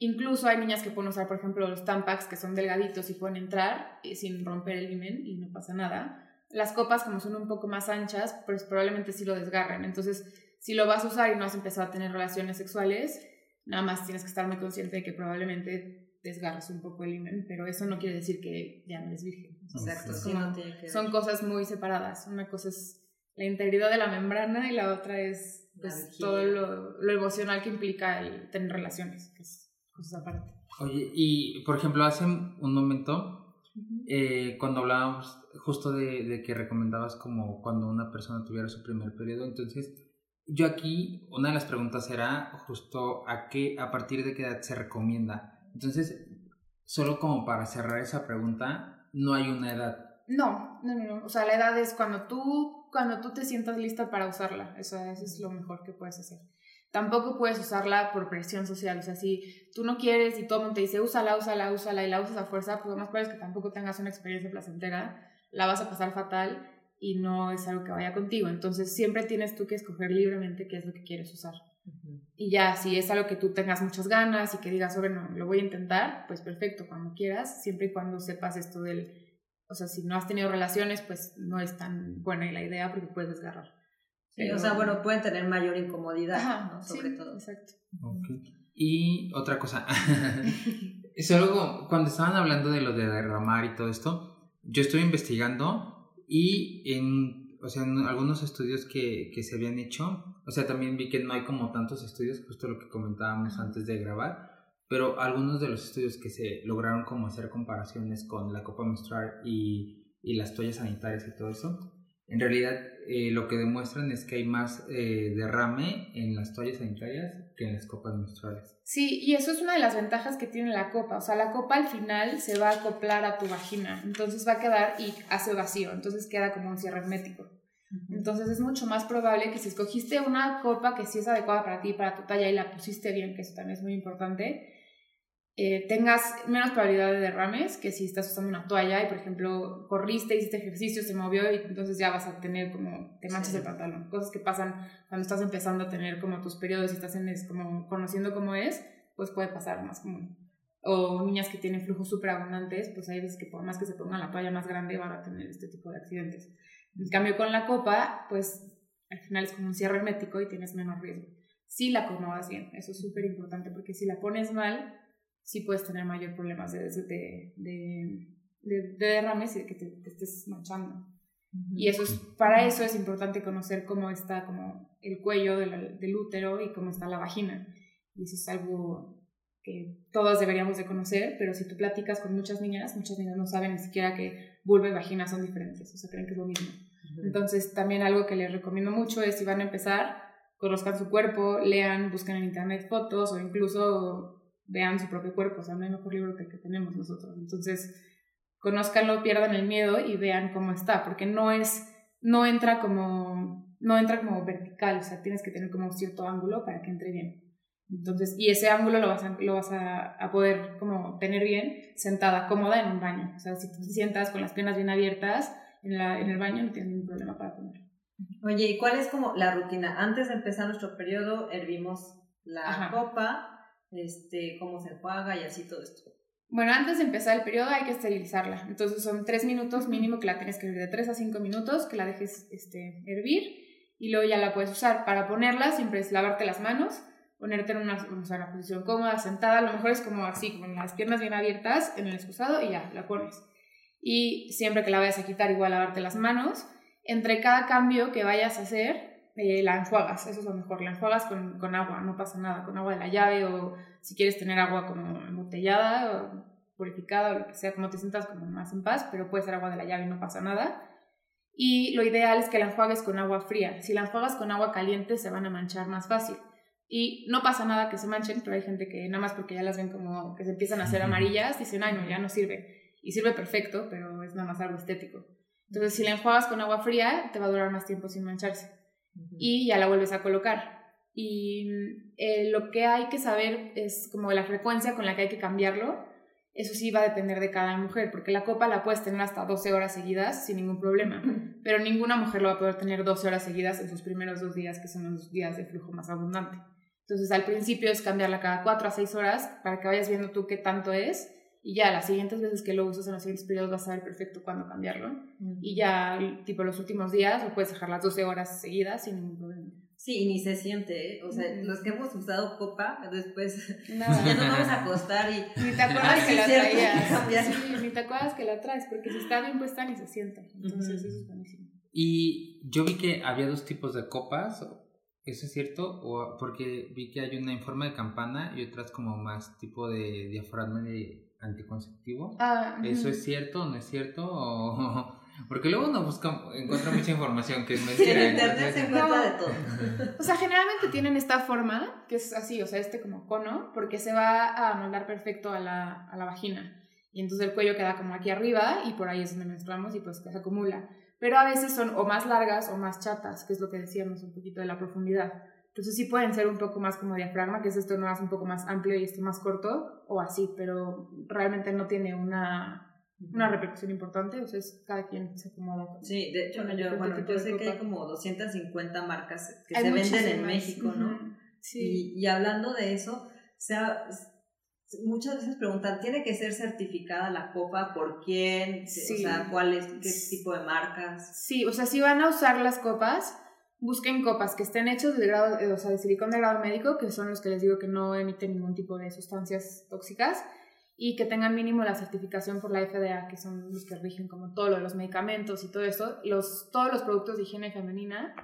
Incluso hay niñas que pueden usar, por ejemplo, los tampax que son delgaditos y pueden entrar eh, sin romper el himen y no pasa nada. Las copas, como son un poco más anchas, pues probablemente sí lo desgarren. Entonces, si lo vas a usar y no has empezado a tener relaciones sexuales, nada más tienes que estar muy consciente de que probablemente desgarras un poco el himen, pero eso no quiere decir que ya no eres virgen. Exacto, son cosas muy separadas. Una cosa es la integridad de la membrana y la otra es pues, todo lo, lo, emocional que implica el tener relaciones, que es cosas aparte. Oye, y por ejemplo, hace un momento, eh, cuando hablábamos justo de, de, que recomendabas como cuando una persona tuviera su primer periodo, entonces yo aquí, una de las preguntas era justo a qué, a partir de qué edad se recomienda. Entonces, solo como para cerrar esa pregunta, no hay una edad. No, no, no, O sea, la edad es cuando tú, cuando tú te sientas lista para usarla. Eso, es lo mejor que puedes hacer. Tampoco puedes usarla por presión social. O sea, si tú no quieres y todo el mundo te dice, úsala, úsala, úsala y la usas a fuerza, pues lo más probable es que tampoco tengas una experiencia placentera. La vas a pasar fatal y no es algo que vaya contigo. Entonces siempre tienes tú que escoger libremente qué es lo que quieres usar. Y ya, si es algo que tú tengas muchas ganas y que digas, bueno, lo voy a intentar, pues perfecto, cuando quieras, siempre y cuando sepas esto del, o sea, si no has tenido relaciones, pues no es tan buena la idea porque puedes desgarrar. o sea, bueno, pueden tener mayor incomodidad, Sobre todo. Exacto. Y otra cosa, solo cuando estaban hablando de lo de derramar y todo esto, yo estoy investigando y en, o sea, en algunos estudios que, que, se habían hecho, o sea, también vi que no hay como tantos estudios, justo lo que comentábamos antes de grabar, pero algunos de los estudios que se lograron como hacer comparaciones con la copa menstrual y, y las toallas sanitarias y todo eso, en realidad eh, lo que demuestran es que hay más eh, derrame en las toallas sanitarias que en las copas menstruales. Sí, y eso es una de las ventajas que tiene la copa. O sea, la copa al final se va a acoplar a tu vagina, entonces va a quedar y hace vacío, entonces queda como un cierre hermético. Entonces es mucho más probable que si escogiste una copa que sí es adecuada para ti, para tu talla y la pusiste bien, que eso también es muy importante, eh, tengas menos probabilidad de derrames que si estás usando una toalla y, por ejemplo, corriste, hiciste ejercicio, se movió y entonces ya vas a tener como, te manchas el pantalón. Cosas que pasan cuando estás empezando a tener como tus periodos y estás en, es, como conociendo cómo es, pues puede pasar más común. O niñas que tienen flujos súper abundantes, pues hay veces que por más que se pongan la toalla más grande van a tener este tipo de accidentes. En cambio, con la copa, pues al final es como un cierre hermético y tienes menos riesgo. Si la acomodas bien, eso es súper importante porque si la pones mal, sí puedes tener mayor problemas de, de, de, de derrames y de que te, estés manchando. Y eso es, para eso es importante conocer cómo está como el cuello del, del, útero y cómo está la vagina. Y eso es algo que todas deberíamos de conocer, pero si tú platicas con muchas niñas, muchas niñas no saben ni siquiera que vulva y vagina son diferentes, o sea, creen que es lo mismo. Entonces, también algo que les recomiendo mucho es si van a empezar, conozcan su cuerpo, lean, busquen en internet fotos o incluso vean su propio cuerpo, o sea, no hay mejor libro que el que tenemos nosotros. Entonces, conozcanlo, pierdan el miedo y vean cómo está, porque no es, no entra como, no entra como vertical, o sea, tienes que tener como cierto ángulo para que entre bien. Entonces, y ese ángulo lo vas a, lo vas a, a, poder como tener bien sentada, cómoda en un baño. O sea, si tú te sientas con las piernas bien abiertas en, la, en el baño, no tienes ningún problema para comer. Oye, ¿y cuál es como la rutina? Antes de empezar nuestro periodo, hervimos la copa, este, cómo se enjuaga y así todo esto. Bueno, antes de empezar el periodo hay que esterilizarla. Entonces son tres minutos mínimo que la tienes que hervir, de tres a cinco minutos, que la dejes este, hervir y luego ya la puedes usar. Para ponerla siempre es lavarte las manos, ponerte en una, o sea, una posición cómoda, sentada, a lo mejor es como así, con las piernas bien abiertas en el excusado y ya, la pones. Y siempre que la vayas a quitar, igual lavarte las manos. Entre cada cambio que vayas a hacer, eh, la enjuagas, eso es lo mejor, la enjuagas con, con, agua, no pasa nada, con agua de la llave o si quieres tener agua como embotellada o purificada o lo que sea, como te sientas como más en paz, pero puede ser agua de la llave, no pasa nada. Y lo ideal es que la enjuagues con agua fría. Si la enjuagas con agua caliente se van a manchar más fácil. Y no pasa nada que se manchen, pero hay gente que nada más porque ya las ven como que se empiezan a hacer amarillas, dicen, ay, no, ya no sirve. Y sirve perfecto, pero es nada más algo estético. Entonces, si la enjuagas con agua fría, te va a durar más tiempo sin mancharse. Y ya la vuelves a colocar. Y eh, lo que hay que saber es como la frecuencia con la que hay que cambiarlo. Eso sí va a depender de cada mujer, porque la copa la puedes tener hasta 12 horas seguidas sin ningún problema, pero ninguna mujer lo va a poder tener 12 horas seguidas en sus primeros dos días, que son los días de flujo más abundante. Entonces al principio es cambiarla cada 4 a 6 horas para que vayas viendo tú qué tanto es y ya las siguientes veces que lo usas en los siguientes periodos vas a saber perfecto cuándo cambiarlo. Y ya tipo los últimos días lo puedes dejar las 12 horas seguidas sin ningún problema. Sí, y ni se siente, ¿eh? o sea, los que hemos usado copa, después Nada. ya nos vamos a acostar y... Ni te acuerdas que la traías. Sí, ni te acuerdas que la traes, porque si está bien puesta ni se siente. Entonces eso es buenísimo. Y yo vi que había dos tipos de copas, ¿Eso es cierto? O porque vi que hay una en forma de campana y otras como más tipo de diafragma de anticonceptivo. Ah, ¿Eso es cierto o no es cierto? O... Porque luego uno busca, encuentra mucha información que es mentira. en internet se encuentra de todo. O sea, generalmente tienen esta forma, que es así, o sea, este como cono, porque se va a moldar perfecto a la, a la vagina. Y entonces el cuello queda como aquí arriba y por ahí es donde menstruamos y pues se acumula pero a veces son o más largas o más chatas, que es lo que decíamos un poquito de la profundidad. Entonces sí pueden ser un poco más como diafragma, que es esto no es un poco más amplio y esto más corto, o así, pero realmente no tiene una, una repercusión importante, o sea, es cada quien se acomoda. Sí, de hecho, yo, bueno, yo sé que hay como 250 marcas que se venden en México, ¿no? Sí. Y, y, hablando de eso, se ha, muchas veces preguntan, ¿tiene que ser certificada la copa por quién? O sea, ¿cuál es, qué tipo de marcas? Sí, o sea, si van a usar las copas, busquen copas que estén hechas de grado, o sea, de silicón de grado médico, que son los que les digo que no emiten ningún tipo de sustancias tóxicas, y que tengan mínimo la certificación por la FDA, que son los que rigen como todo lo de los medicamentos y todo eso. Los, todos los productos de higiene femenina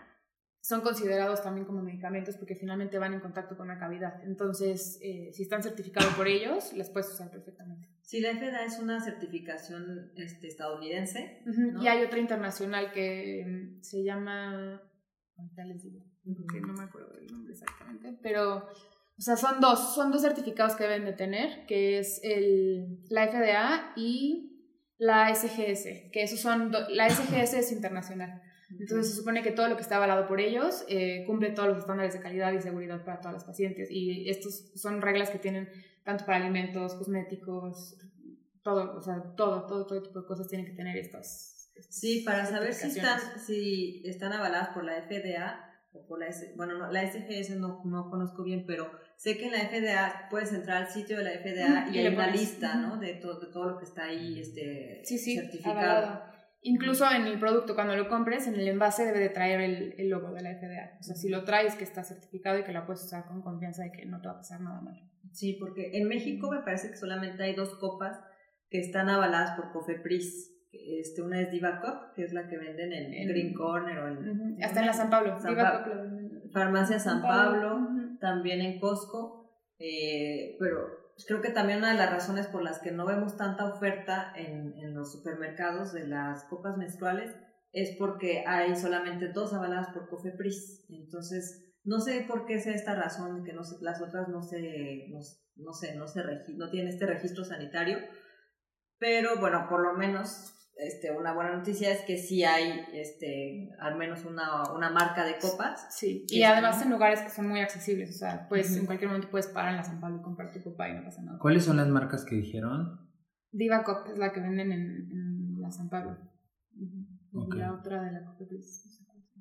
son considerados también como medicamentos porque finalmente van en contacto con la cavidad. Entonces, eh, si están certificados por ellos, les puedes usar perfectamente. Sí, la FDA es una certificación este, estadounidense. Y hay otra internacional que mm, se llama... Ahorita les digo, no me acuerdo del nombre exactamente, pero... O sea, son dos, son dos certificados que deben de tener, que es el, la FDA y la SGS, que esos son, la SGS es internacional. Entonces se supone que todo lo que está avalado por ellos eh, cumple todos los estándares de calidad y seguridad para todas las pacientes. Y estos son reglas que tienen tanto para alimentos, cosméticos, todo, o sea, todo, todo, todo tipo de cosas tienen que tener estas. Sí, para saber si están, si están avaladas por la FDA o por la bueno, no, la SGS no, no conozco bien, pero sé que en la FDA puedes entrar al sitio de la FDA y, hay una lista, ¿no? De todo, de todo lo que está ahí este, sí, sí, certificado. Incluso en el producto, cuando lo compres, en el envase debe de traer el, el, logo de la FDA. O sea, si lo traes, que está certificado y que lo puedes usar con confianza de que no te va a pasar nada mal. Sí, porque en México me parece que solamente hay dos copas que están avaladas por Cofepris. Este, una es Diva Cup, que es la que venden en, Green Corner o en... Hasta en la San Pablo. Farmacia San, Pablo, también en Costco. Eh, pero pues creo que también una de las razones por las que no vemos tanta oferta en, en los supermercados de las copas menstruales es porque hay solamente dos avaladas por Cofepris. Entonces, no sé por qué sea esta razón que no las otras no se, no, no sé, no, se no tienen este registro sanitario, pero bueno, por lo menos este, una buena noticia es que sí hay este, al menos una, una marca de copas. Sí, y además en lugares que son muy accesibles, o sea, pues en cualquier momento puedes parar en la San Pablo y comprar tu copa y no pasa nada. ¿Cuáles son las marcas que dijeron? Diva Cop es la que venden en, en la San Pablo. Y la otra de la Copa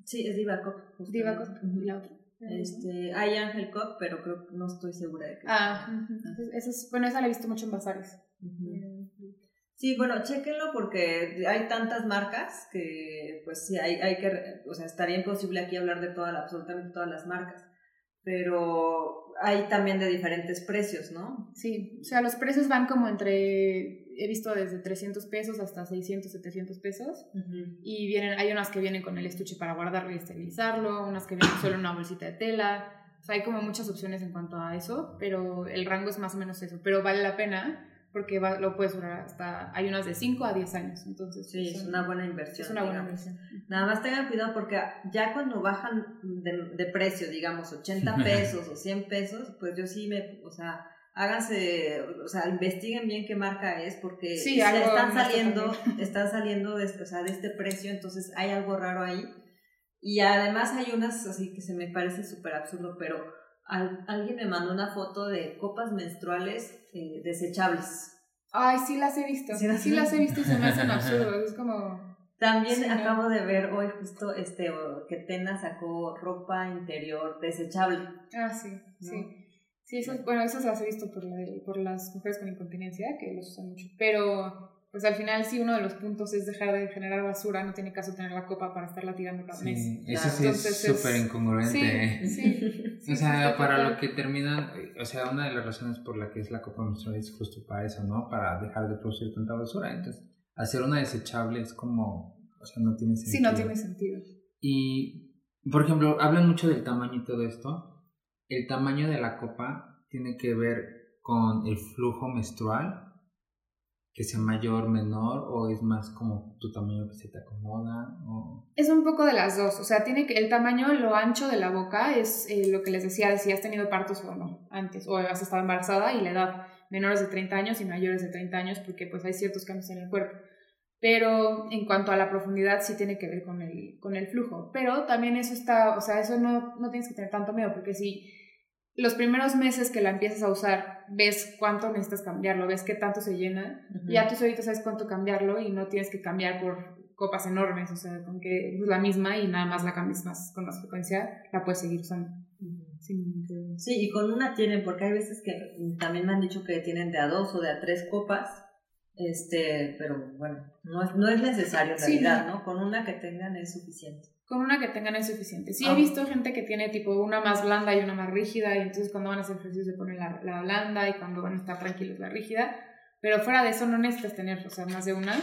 Sí, es Diva Cop. Diva Cop, y la otra. Este, hay Ángel Cop, pero creo no estoy segura de que. Ah, esa es, bueno, esa la he visto mucho en bazares. Sí, bueno, chéquenlo porque hay tantas marcas que, pues sí, hay, hay que, o sea, estaría imposible aquí hablar de todas, absolutamente todas las marcas, pero hay también de diferentes precios, ¿no? Sí, o sea, los precios van como entre, he visto desde 300 pesos hasta 600, 700 pesos, y vienen, hay unas que vienen con el estuche para guardarlo y esterilizarlo, unas que vienen solo en una bolsita de tela, o sea, hay como muchas opciones en cuanto a eso, pero el rango es más o menos eso, pero vale la pena porque va, lo puedes durar hasta, hay unas de 5 a 10 años, entonces... Sí, es una buena inversión. Es una buena inversión. Nada más tengan cuidado porque ya cuando bajan de, de precio, digamos, 80 pesos o 100 pesos, pues yo sí me, o sea, háganse, o sea, investiguen bien qué marca es porque sí, están saliendo, están saliendo de, o sea, de este precio, entonces hay algo raro ahí. Y además hay unas así que se me parece súper absurdo, pero alguien me mandó una foto de copas menstruales eh, desechables. Ay, sí las he visto. Sí, las, he visto y se me hacen absurdos. Es como. También acabo de ver hoy justo este que Tena sacó ropa interior desechable. Ah, sí, sí. Sí, bueno, esas las he visto por, por las mujeres con incontinencia, que los usan mucho. Pero pues al final sí uno de los puntos es dejar de generar basura, no tiene caso tener la copa para estarla tirando cada mes. Sí, eso sí es súper incongruente. Sí, sí, o sea, para lo que terminan, o sea, una de las razones por la que es la copa menstrual es justo para eso, ¿no? Para dejar de producir tanta basura. Entonces, hacer una desechable es como, o sea, no tiene sentido. Sí, no tiene sentido. Y, por ejemplo, hablan mucho del tamaño y todo esto. El tamaño de la copa tiene que ver con el flujo menstrual que sea mayor, menor, o es más como tu tamaño que se te acomoda? Es un poco de las dos, o sea, tiene que el tamaño, lo ancho de la boca es eh, lo que les decía, si has tenido partos o no antes, o has estado embarazada y la edad, menores de 30 años y mayores de 30 años, porque pues hay ciertos cambios en el cuerpo. Pero en cuanto a la profundidad sí tiene que ver con el, con el flujo. Pero también eso está, o sea, eso no, no tienes que tener tanto miedo, porque si los primeros meses que la empiezas a usar, ves cuánto necesitas cambiarlo, ves qué tanto se llena, ya tú ahorita sabes cuánto cambiarlo y no tienes que cambiar por copas enormes, o sea, con que es la misma y nada más la cambias más con más frecuencia, la puedes seguir usando. Sí, y con una tienen, porque hay veces que también me han dicho que tienen de a dos o de a tres copas, este, pero bueno, no es, no es necesario en realidad, ¿no? Con una que tengan es suficiente. Con una que tengan es suficiente. Sí, he ah. visto gente que tiene tipo una más blanda y una más rígida, y entonces cuando van a hacer ejercicio se ponen la, la blanda y cuando van a estar tranquilos la rígida. Pero fuera de eso no necesitas tener, o sea, más de una.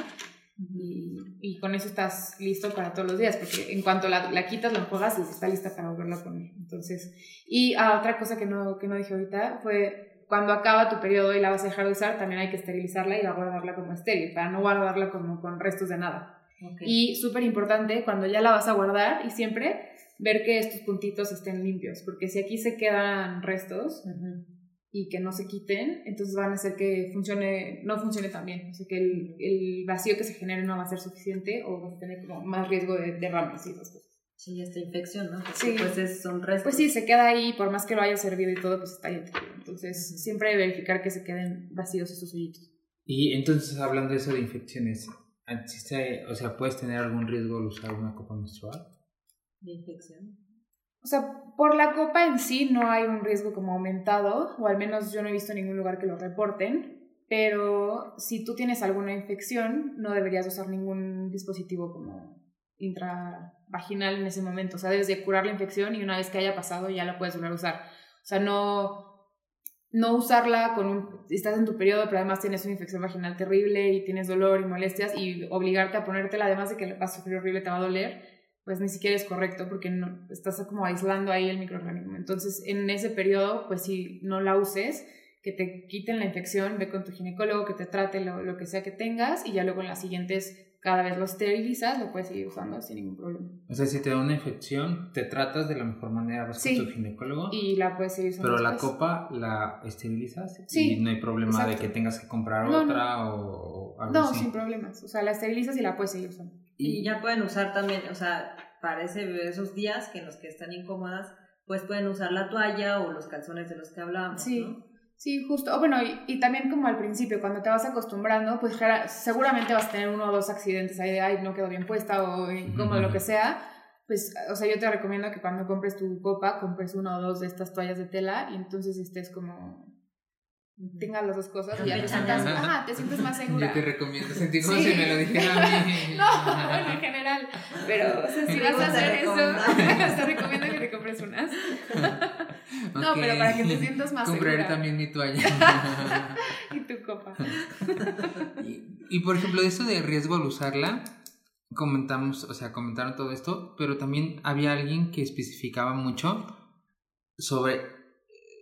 Y, y, con eso estás listo para todos los días, porque en cuanto la, la quitas, la enjuagas y está lista para volverla a poner. Entonces, y ah, otra cosa que no, que no dije ahorita fue cuando acaba tu periodo y la vas a dejar de usar, también hay que esterilizarla y guardarla como estéril, para no guardarla como con restos de nada. Y súper importante, cuando ya la vas a guardar y siempre ver que estos puntitos estén limpios, porque si aquí se quedan restos y que no se quiten, entonces van a hacer que funcione, no funcione tan bien, o sea que el, el, vacío que se genere no va a ser suficiente o vas a tener como más riesgo de derrames y esas cosas. Sí, esta infección, ¿no? sí. Pues es, son restos. Pues sí, se queda ahí, por más que lo haya servido y todo, pues está ahí. Entonces, siempre verificar que se queden vacíos estos hoyitos. Y entonces, hablando de eso de infecciones, ¿Existe, o sea, puedes tener algún riesgo al usar una copa menstrual? ¿De infección? O sea, por la copa en sí no hay un riesgo como aumentado, o al menos yo no he visto ningún lugar que lo reporten, pero si tú tienes alguna infección, no deberías usar ningún dispositivo como intravaginal en ese momento. O sea, debes de curar la infección y una vez que haya pasado ya la puedes volver a usar. O sea, no, no usarla con un, estás en tu periodo, pero además tienes una infección vaginal terrible y tienes dolor y molestias y obligarte a ponértela, además de que vas a sufrir horrible, te va a doler, pues ni siquiera es correcto porque no, estás como aislando ahí el microorganismo. Entonces, en ese periodo, pues si no la uses, que te quiten la infección, ve con tu ginecólogo, que te trate lo, lo que sea que tengas y ya luego en las siguientes cada vez lo esterilizas, lo puedes seguir usando sin ningún problema. O sea, si te da una infección, te tratas de la mejor manera, vas Sí. con tu ginecólogo. Y la puedes seguir usando Pero la después. copa la esterilizas Sí, y no hay problema de exacto. que tengas que comprar No, no. otra o, o algo No, así. sin problemas. O sea, la esterilizas y la puedes seguir usando. Y ya pueden usar también, o sea, para ese- esos días que en los que están incómodas, pues pueden usar la toalla o los calzones de los que hablábamos, Sí. ¿no? Sí, justo. Bueno, y, y también como al principio, cuando te vas acostumbrando, pues seguramente vas a tener uno o dos accidentes ahí de, ay, no quedó bien puesta o incómodo, lo que sea. Pues, o sea, yo te recomiendo que cuando compres tu copa, compres una o dos de estas toallas de tela y entonces estés como, tengas las dos cosas y ya te sientas, ajá, te sientes más segura. Yo te recomiendo sentir como Sí. si me lo dijera a mí. No, bueno, en general. Pero, o sea, si vas a hacer eso, te recomiendo que te compres unas. No, pero para que te sientas más Compraré segura. también mi toalla. Y tu copa. y, y, por ejemplo, eso de riesgo al usarla, comentamos, o sea, comentaron todo esto, pero también había alguien que especificaba mucho sobre,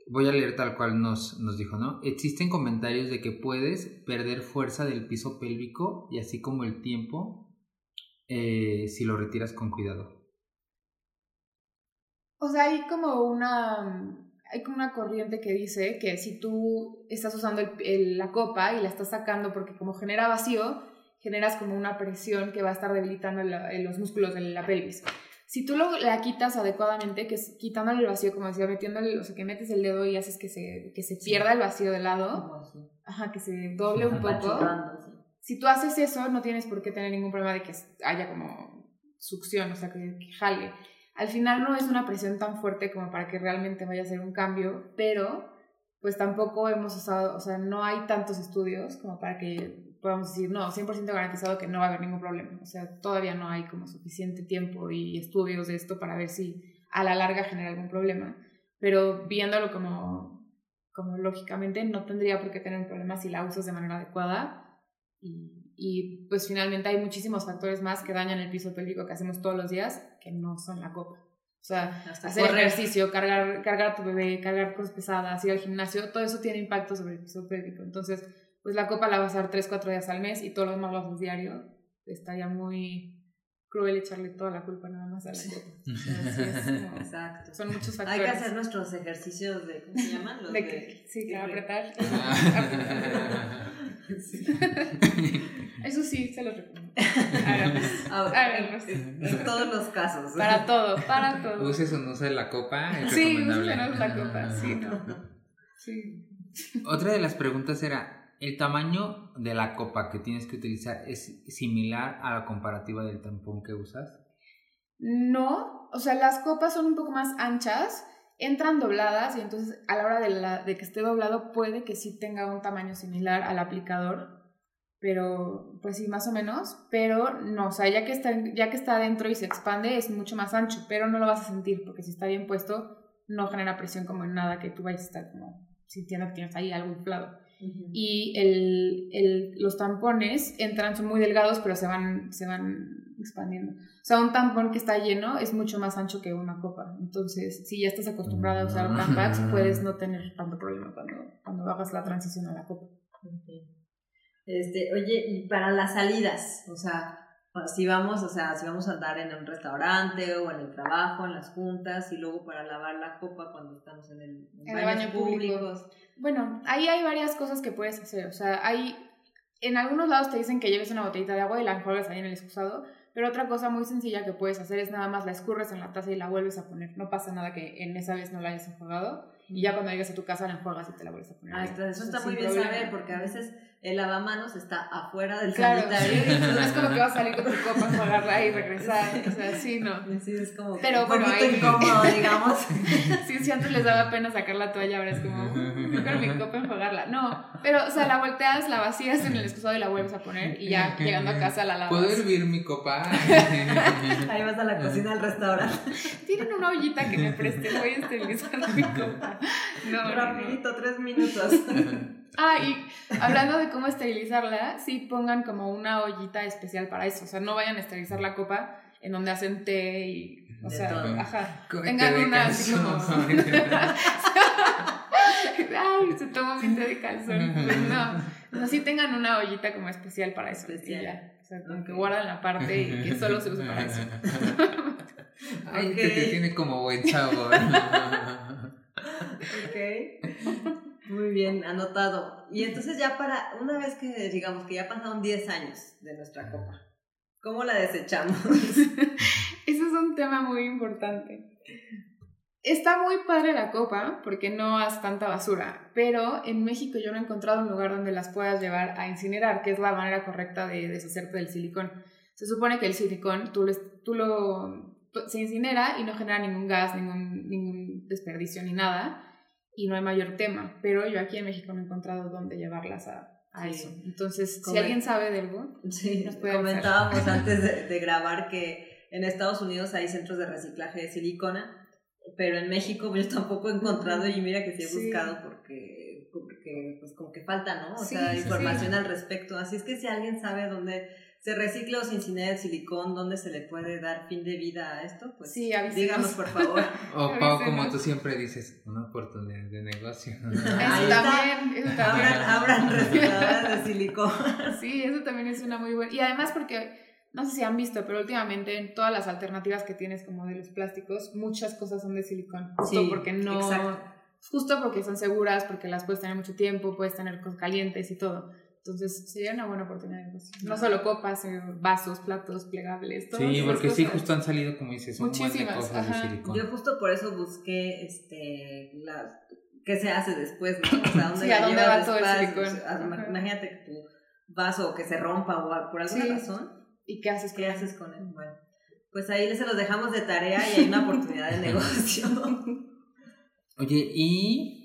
voy a leer tal cual nos, nos dijo, ¿no? Existen comentarios de que puedes perder fuerza del piso pélvico y así como el tiempo eh, si lo retiras con cuidado. O sea, hay como una hay como una corriente que dice que si tú estás usando el- el- la copa y la estás sacando porque como genera vacío, generas como una presión que va a estar debilitando la- eh, los músculos de la pelvis. Si tú lo, la quitas adecuadamente, que es quitándole el vacío, como decía, metiéndole, o sea, que metes el dedo y haces que se, que se pierda el vacío de lado, ajá, que se doble un poco. sí. Si tú haces eso, no tienes por qué tener ningún problema de que haya como succión, o sea, que, que jale. Al final no es una presión tan fuerte como para que realmente vaya a ser un cambio, pero pues tampoco hemos usado, o sea, no hay tantos estudios como para que podamos decir, no, 100% garantizado que no va a haber ningún problema. O sea, todavía no hay como suficiente tiempo y estudios de esto para ver si a la larga genera algún problema. Pero viéndolo como, como lógicamente, no tendría por qué tener un problema si la usas de manera adecuada y, pues finalmente hay muchísimos factores más que dañan el piso pélvico que hacemos todos los días que no son la copa. O sea, Hasta hacer correr. ejercicio, cargar, cargar a tu bebé, cargar cosas pesadas, ir al gimnasio, todo eso tiene impacto sobre el piso pélvico. Entonces, pues la copa la vas a dar 3, 4 días al mes y todo lo demás lo haces diario. Estaría muy cruel echarle toda la culpa nada más a la copa. Sí es como- Exacto. son muchos Hay factores. que hacer nuestros ejercicios de, ¿cómo se llaman? Los de de, sí, de- apretar. Sí. Eso sí, se los recomiendo. Ah, en, en todos los casos. Para todo, para todo. Uses o no uses la copa, es Sí, recomendable. úsenos la copa, sí, no. Sí. Otra de las preguntas era, ¿el tamaño de la copa que tienes que utilizar es similar a la comparativa del tampón que usas? No, o sea, las copas son un poco más anchas, entran dobladas y entonces a la hora de, la, de que esté doblado puede que sí tenga un tamaño similar al aplicador, pero pues sí, más o menos, pero no, o sea, ya que está, ya que está adentro y se expande es mucho más ancho, pero no lo vas a sentir porque si está bien puesto no genera presión como en nada que tú vayas a estar como sintiendo que tienes ahí algo inflado. Y el, el- los tampones entran, son muy delgados, pero se van, se van expandiendo. O sea, un tampón que está lleno es mucho más ancho que una copa. Entonces, si ya estás acostumbrada a usar tampax, puedes no tener tanto problema cuando, cuando hagas la transición a la copa. Este, oye, y para las salidas, o sea, si vamos, o sea, si vamos a andar en un restaurante o en el trabajo, en las juntas, y luego para lavar la copa cuando estamos en el en el baños baño público. públicos. Bueno, ahí hay varias cosas que puedes hacer. O sea, hay. En algunos lados te dicen que lleves una botellita de agua y la enjuagas ahí en el excusado. Pero otra cosa muy sencilla que puedes hacer es nada más la escurres en la taza y la vuelves a poner. No pasa nada que en esa vez no la hayas enjuagado. Y ya cuando llegues a tu casa la enjuagas y te la vuelves a poner. Ah, ahí. está- eso está Sin muy bien problema. saber, porque a veces el lavamanos está afuera del Claro, sanitario. sí, no es como que vas a salir con tu copa, enjuagarla y regresar. O sea, sí, no. sí, es como Pero un bueno, poquito ahí- incómodo, digamos. Sí, si antes les daba pena sacar la toalla, ahora es como, "Uh, yo quiero mi copa enjuagarla. No, pero, o sea, la volteas, la vacías en el excusado y la vuelves a poner y ya llegando a casa la lavas. ¿Puedo hervir mi copa? Ahí vas a la cocina del restaurante. Tienen una ollita que me presten, voy a esterilizar mi copa. No, no, no. Rapidito, tres minutos. Ah, y hablando de cómo esterilizarla, sí pongan como una ollita especial para eso. O sea, no vayan a esterilizar la copa en donde hacen té y. O De sea, todo. ajá. Tengan una así como. Ay, se tomó mi té de calzón. Pues no. No, sí tengan una ollita como especial para eso. Especial. ya. sea, como que guardan la parte y que solo se usa para eso. Ay, que te tiene como buen sabor. Ok. Muy bien, anotado. Y entonces ya para, una vez que digamos que ya pasaron 10 años de nuestra copa, ¿cómo la desechamos? Eso es un tema muy importante. Está muy padre la copa porque no hace tanta basura, pero en México yo no he encontrado un lugar donde las puedas llevar a incinerar, que es la manera correcta de deshacerte del silicón. Se supone que el silicón tú, se incinera y no genera ningún gas, ningún, ningún desperdicio ni nada, y no hay mayor tema. Pero yo aquí en México no he encontrado dónde llevarlas a, a eso. Entonces, si alguien sabe de algo, sí. nos puede Comentábamos antes de, de grabar que en Estados Unidos hay centros de reciclaje de silicona pero en México yo tampoco he encontrado y mira que sí he buscado porque, porque pues como que falta, ¿no? O sea, información al respecto. Así es que si alguien sabe dónde se recicla o se incinera el silicón, dónde se le puede dar fin de vida a esto, pues sí, díganos por favor. o Pau, como tú siempre dices, una oportunidad de negocio. Eso también, eso también. Abran, recicladoras de silicón. sí, eso también es una muy buena. Y además porque no sé si han visto, pero últimamente en todas las alternativas que tienes como de los plásticos, muchas cosas son de silicón. Justo porque no. Justo porque son seguras, porque las puedes tener mucho tiempo, puedes tener calientes y todo. Entonces sería una buena oportunidad de negocio. No solo copas, eh, vasos, platos, plegables, Sí, porque sí, justo han salido, como dices, un montón de cosas de silicón. Yo justo por eso busqué este, la, qué se hace después, ¿no? O sea, ¿dónde sí, ¿a dónde va todo el silicón? imagínate que tu vaso que se rompa o por alguna razón ¿Y qué haces con, ¿Qué haces con él? Bueno, pues ahí se los dejamos de tarea y hay una oportunidad de negocio. Oye, y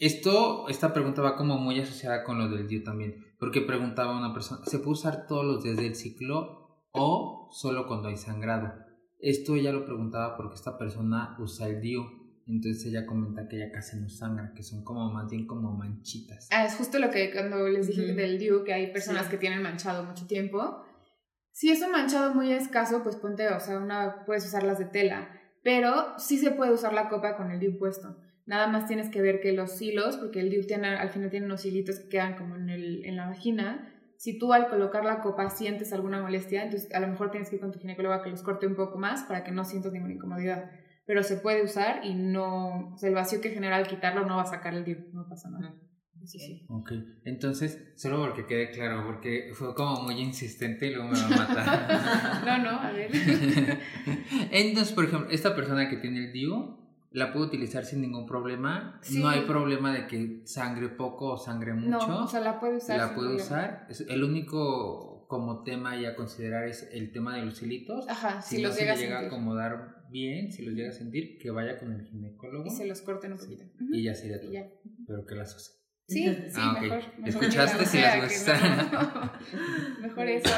esto, esta pregunta va como muy asociada con lo del DIU también, porque preguntaba una persona, ¿se puede usar todos los días del ciclo o solo cuando hay sangrado? Esto ella lo preguntaba porque esta persona usa el DIU, entonces ella comenta que ya casi no sangra, que son como más bien como manchitas. Ah, es justo lo que cuando les dije del DIU, que hay personas que tienen manchado mucho tiempo si es un manchado muy escaso, pues ponte, o sea, una, puedes usarlas de tela, pero sí se puede usar la copa con el DIU puesto. Nada más tienes que ver que los hilos, porque el DIU tiene, al final tiene unos hilitos que quedan como en, el, en la vagina, si tú al colocar la copa sientes alguna molestia, entonces a lo mejor tienes que ir con tu ginecólogo a que los corte un poco más para que no sientas ninguna incomodidad. Pero se puede usar y no, o sea, el vacío que genera al quitarlo no va a sacar el DIU, no pasa nada. Ok, entonces, solo porque quede claro, porque fue como muy insistente y luego me va a matar. no, no, a ver. entonces, por ejemplo, esta persona que tiene el DIU, la puede utilizar sin ningún problema. No hay problema de que sangre poco o sangre mucho. No, o sea, la puede usar. La puede usar. El único como tema y a considerar es el tema de los hilitos. Ajá, si, los llega, a llega a acomodar bien, si los llega a sentir, que vaya con el ginecólogo. Y se los corten un poquito. Y ya sería todo. Pero que las use. Sí, sí, ah, mejor, ¿Escuchaste si las gustan? mejor eso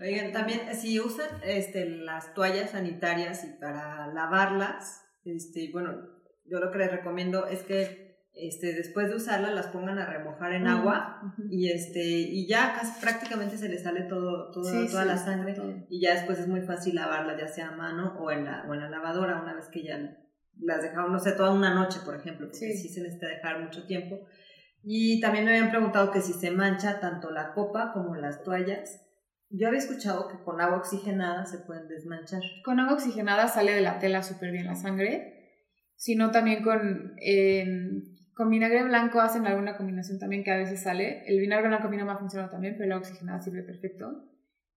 Oigan, también si usan este, las toallas sanitarias y para lavarlas, este, bueno, yo lo que les recomiendo es que este, después de usarlas las pongan a remojar en agua y, este, y ya casi prácticamente se les sale todo, todo toda la sangre y ya después es muy fácil lavarlas ya sea a mano o en la, o en la lavadora una vez que ya las dejamos, no sé, toda una noche, por ejemplo, porque sí, se necesita dejar mucho tiempo. Y también me habían preguntado que si se mancha tanto la copa como las toallas. Yo había escuchado que con agua oxigenada se pueden desmanchar. Con agua oxigenada sale de la tela súper bien la sangre, sino también con, em, con vinagre blanco hacen alguna combinación también que a veces sale. El vinagre blanco a mí no me ha funcionado también, pero la oxigenada sirve perfecto.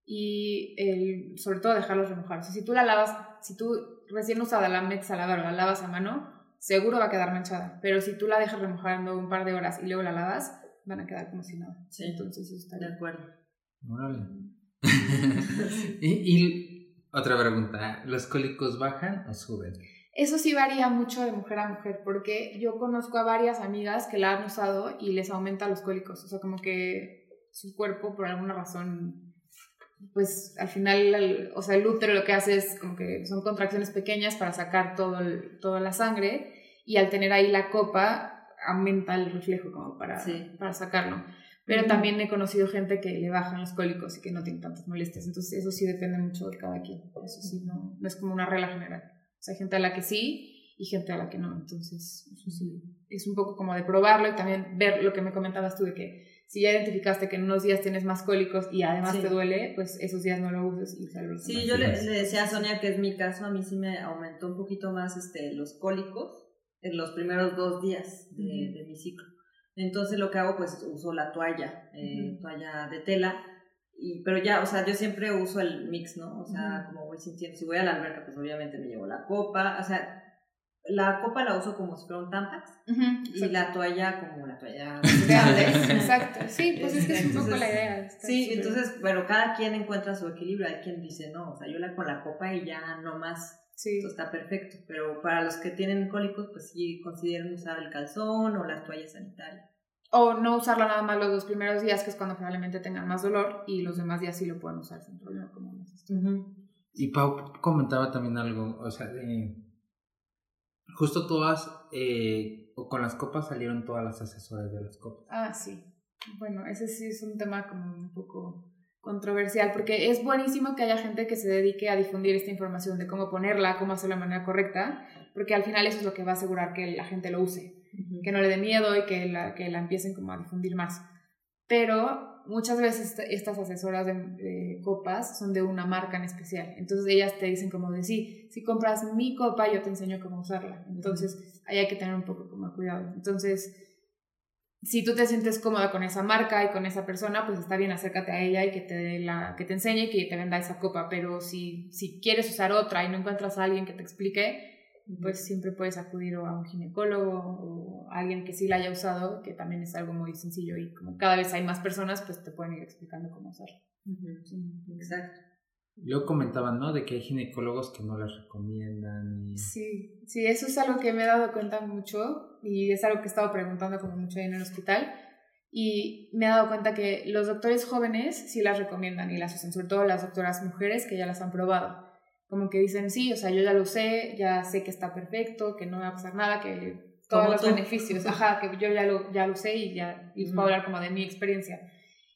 Y el, sobre todo dejarlos remojar. O sea, si tú la lavas, si tú recién usada la metes a lavar o la lavas a mano, seguro va a quedar manchada. Pero si tú la dejas remojando un par de horas y luego la lavas, van a quedar como si nada. Sí. Entonces eso está de acuerdo. y, y, otra pregunta, ¿los cólicos bajan o suben? Eso sí varía mucho de mujer a mujer, porque yo conozco a varias amigas que la han usado y les aumenta los cólicos. O sea, como que su cuerpo, por alguna razón, pues al final, o sea, el útero lo que hace es como que son contracciones pequeñas para sacar todo toda la sangre y al tener ahí la copa aumenta el reflejo como para, para sacarlo. Pero también he conocido gente que le bajan los cólicos y que no tiene tantas molestias. Entonces eso sí depende mucho de cada quien. Eso sí, no, no es como una regla general. O sea, hay gente a la que sí y gente a la que no. Entonces, eso sí, es un poco como de probarlo y también ver lo que me comentabas tú de que si ya identificaste que en unos días tienes más cólicos y además te duele, pues esos días no lo uses y usarlo. Sí, yo le, decía a Sonia que es mi caso, a mí sí me aumentó un poquito más este, los cólicos en los primeros dos días de, mi ciclo. Entonces lo que hago pues uso la toalla, eh, toalla de tela, y, pero ya, o sea, yo siempre uso el mix, ¿no? O sea, como voy sintiendo, si voy a la alberca pues obviamente me llevo la copa, o sea, la copa la uso como si fuera un tampax y la toalla como la toalla Exacto, sí, pues es que es un poco la idea. Sí, entonces, bueno, cada quien encuentra su equilibrio. Hay quien dice, no, o sea, yo la con la copa y ya no más. Sí. está perfecto. Pero para los que tienen cólicos, pues sí consideren usar el calzón o la toalla sanitaria. O no usarla nada más los dos primeros días, que es cuando probablemente tengan más dolor, y los demás días sí lo pueden usar sin problema. Como Y Pau comentaba también algo, o sea, de Justo todas, eh, con las copas salieron todas las asesoras de las copas. Ah, sí. Bueno, ese sí es un tema como un poco controversial, porque es buenísimo que haya gente que se dedique a difundir esta información de cómo ponerla, cómo hacerla de manera correcta, porque al final eso es lo que va a asegurar que la gente lo use, que no le dé miedo y que la, que la empiecen como a difundir más. Pero muchas veces estas asesoras de, copas son de una marca en especial. Entonces ellas te dicen como de sí, si compras mi copa yo te enseño cómo usarla. Entonces ahí hay que tener un poco como cuidado. Entonces, si tú te sientes cómoda con esa marca y con esa persona, pues está bien, acércate a ella y que te, la, que te enseñe y que te venda esa copa. Pero si, si quieres usar otra y no encuentras a alguien que te explique, pues siempre puedes acudir a un ginecólogo o a alguien que sí la haya usado, que también es algo muy sencillo y como cada vez hay más personas, pues te pueden ir explicando cómo hacerlo. Exacto. Yo comentaba, ¿no? De que hay ginecólogos que no las recomiendan. Sí, sí, eso es algo que me he dado cuenta mucho y es algo que he estado preguntando como mucho en el hospital y me he dado cuenta que los doctores jóvenes sí las recomiendan y las usan, sobre todo las doctoras mujeres que ya las han probado como que dicen, sí, o sea, yo ya lo sé, ya sé que está perfecto, que no va a pasar nada, que todos los beneficios, ajá, que yo ya lo, ya lo sé y ya les puedo hablar como de mi experiencia.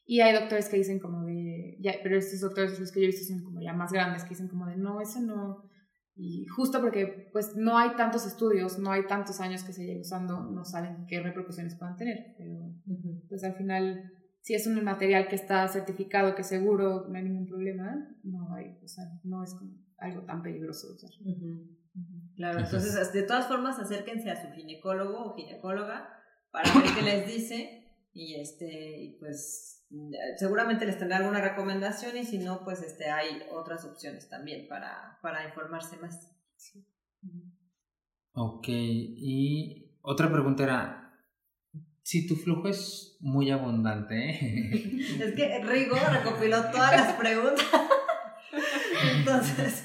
Y hay doctores que dicen como de, ya, pero estos doctores los que yo he visto son como ya más grandes, que dicen como de, no, eso no. Y justo porque pues no hay tantos estudios, no hay tantos años que se lleve usando, no saben qué repercusiones puedan tener. Pero pues al final, si es un material que está certificado, que seguro, no hay ningún problema, no hay, o sea, no es como algo tan peligroso usar. Claro, entonces de todas formas acérquense a su ginecólogo o ginecóloga para ver qué les dice y este pues seguramente les tendrá alguna recomendación y si no pues este hay otras opciones también para, para informarse más. Sí. Ok, y otra pregunta era, si tu flujo es muy abundante. es que Rigo recopiló todas las preguntas. Entonces,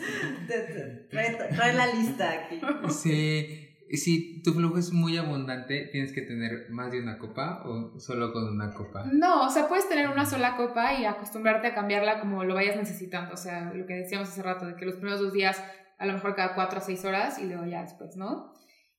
trae, la lista aquí. Sí, si tu flujo es muy abundante, ¿tienes que tener más de una copa o solo con una copa? No, o sea, puedes tener una sola copa y acostumbrarte a cambiarla como lo vayas necesitando. O sea, lo que decíamos hace rato, de que los primeros dos días, a lo mejor cada cuatro o seis horas y luego ya después, ¿no?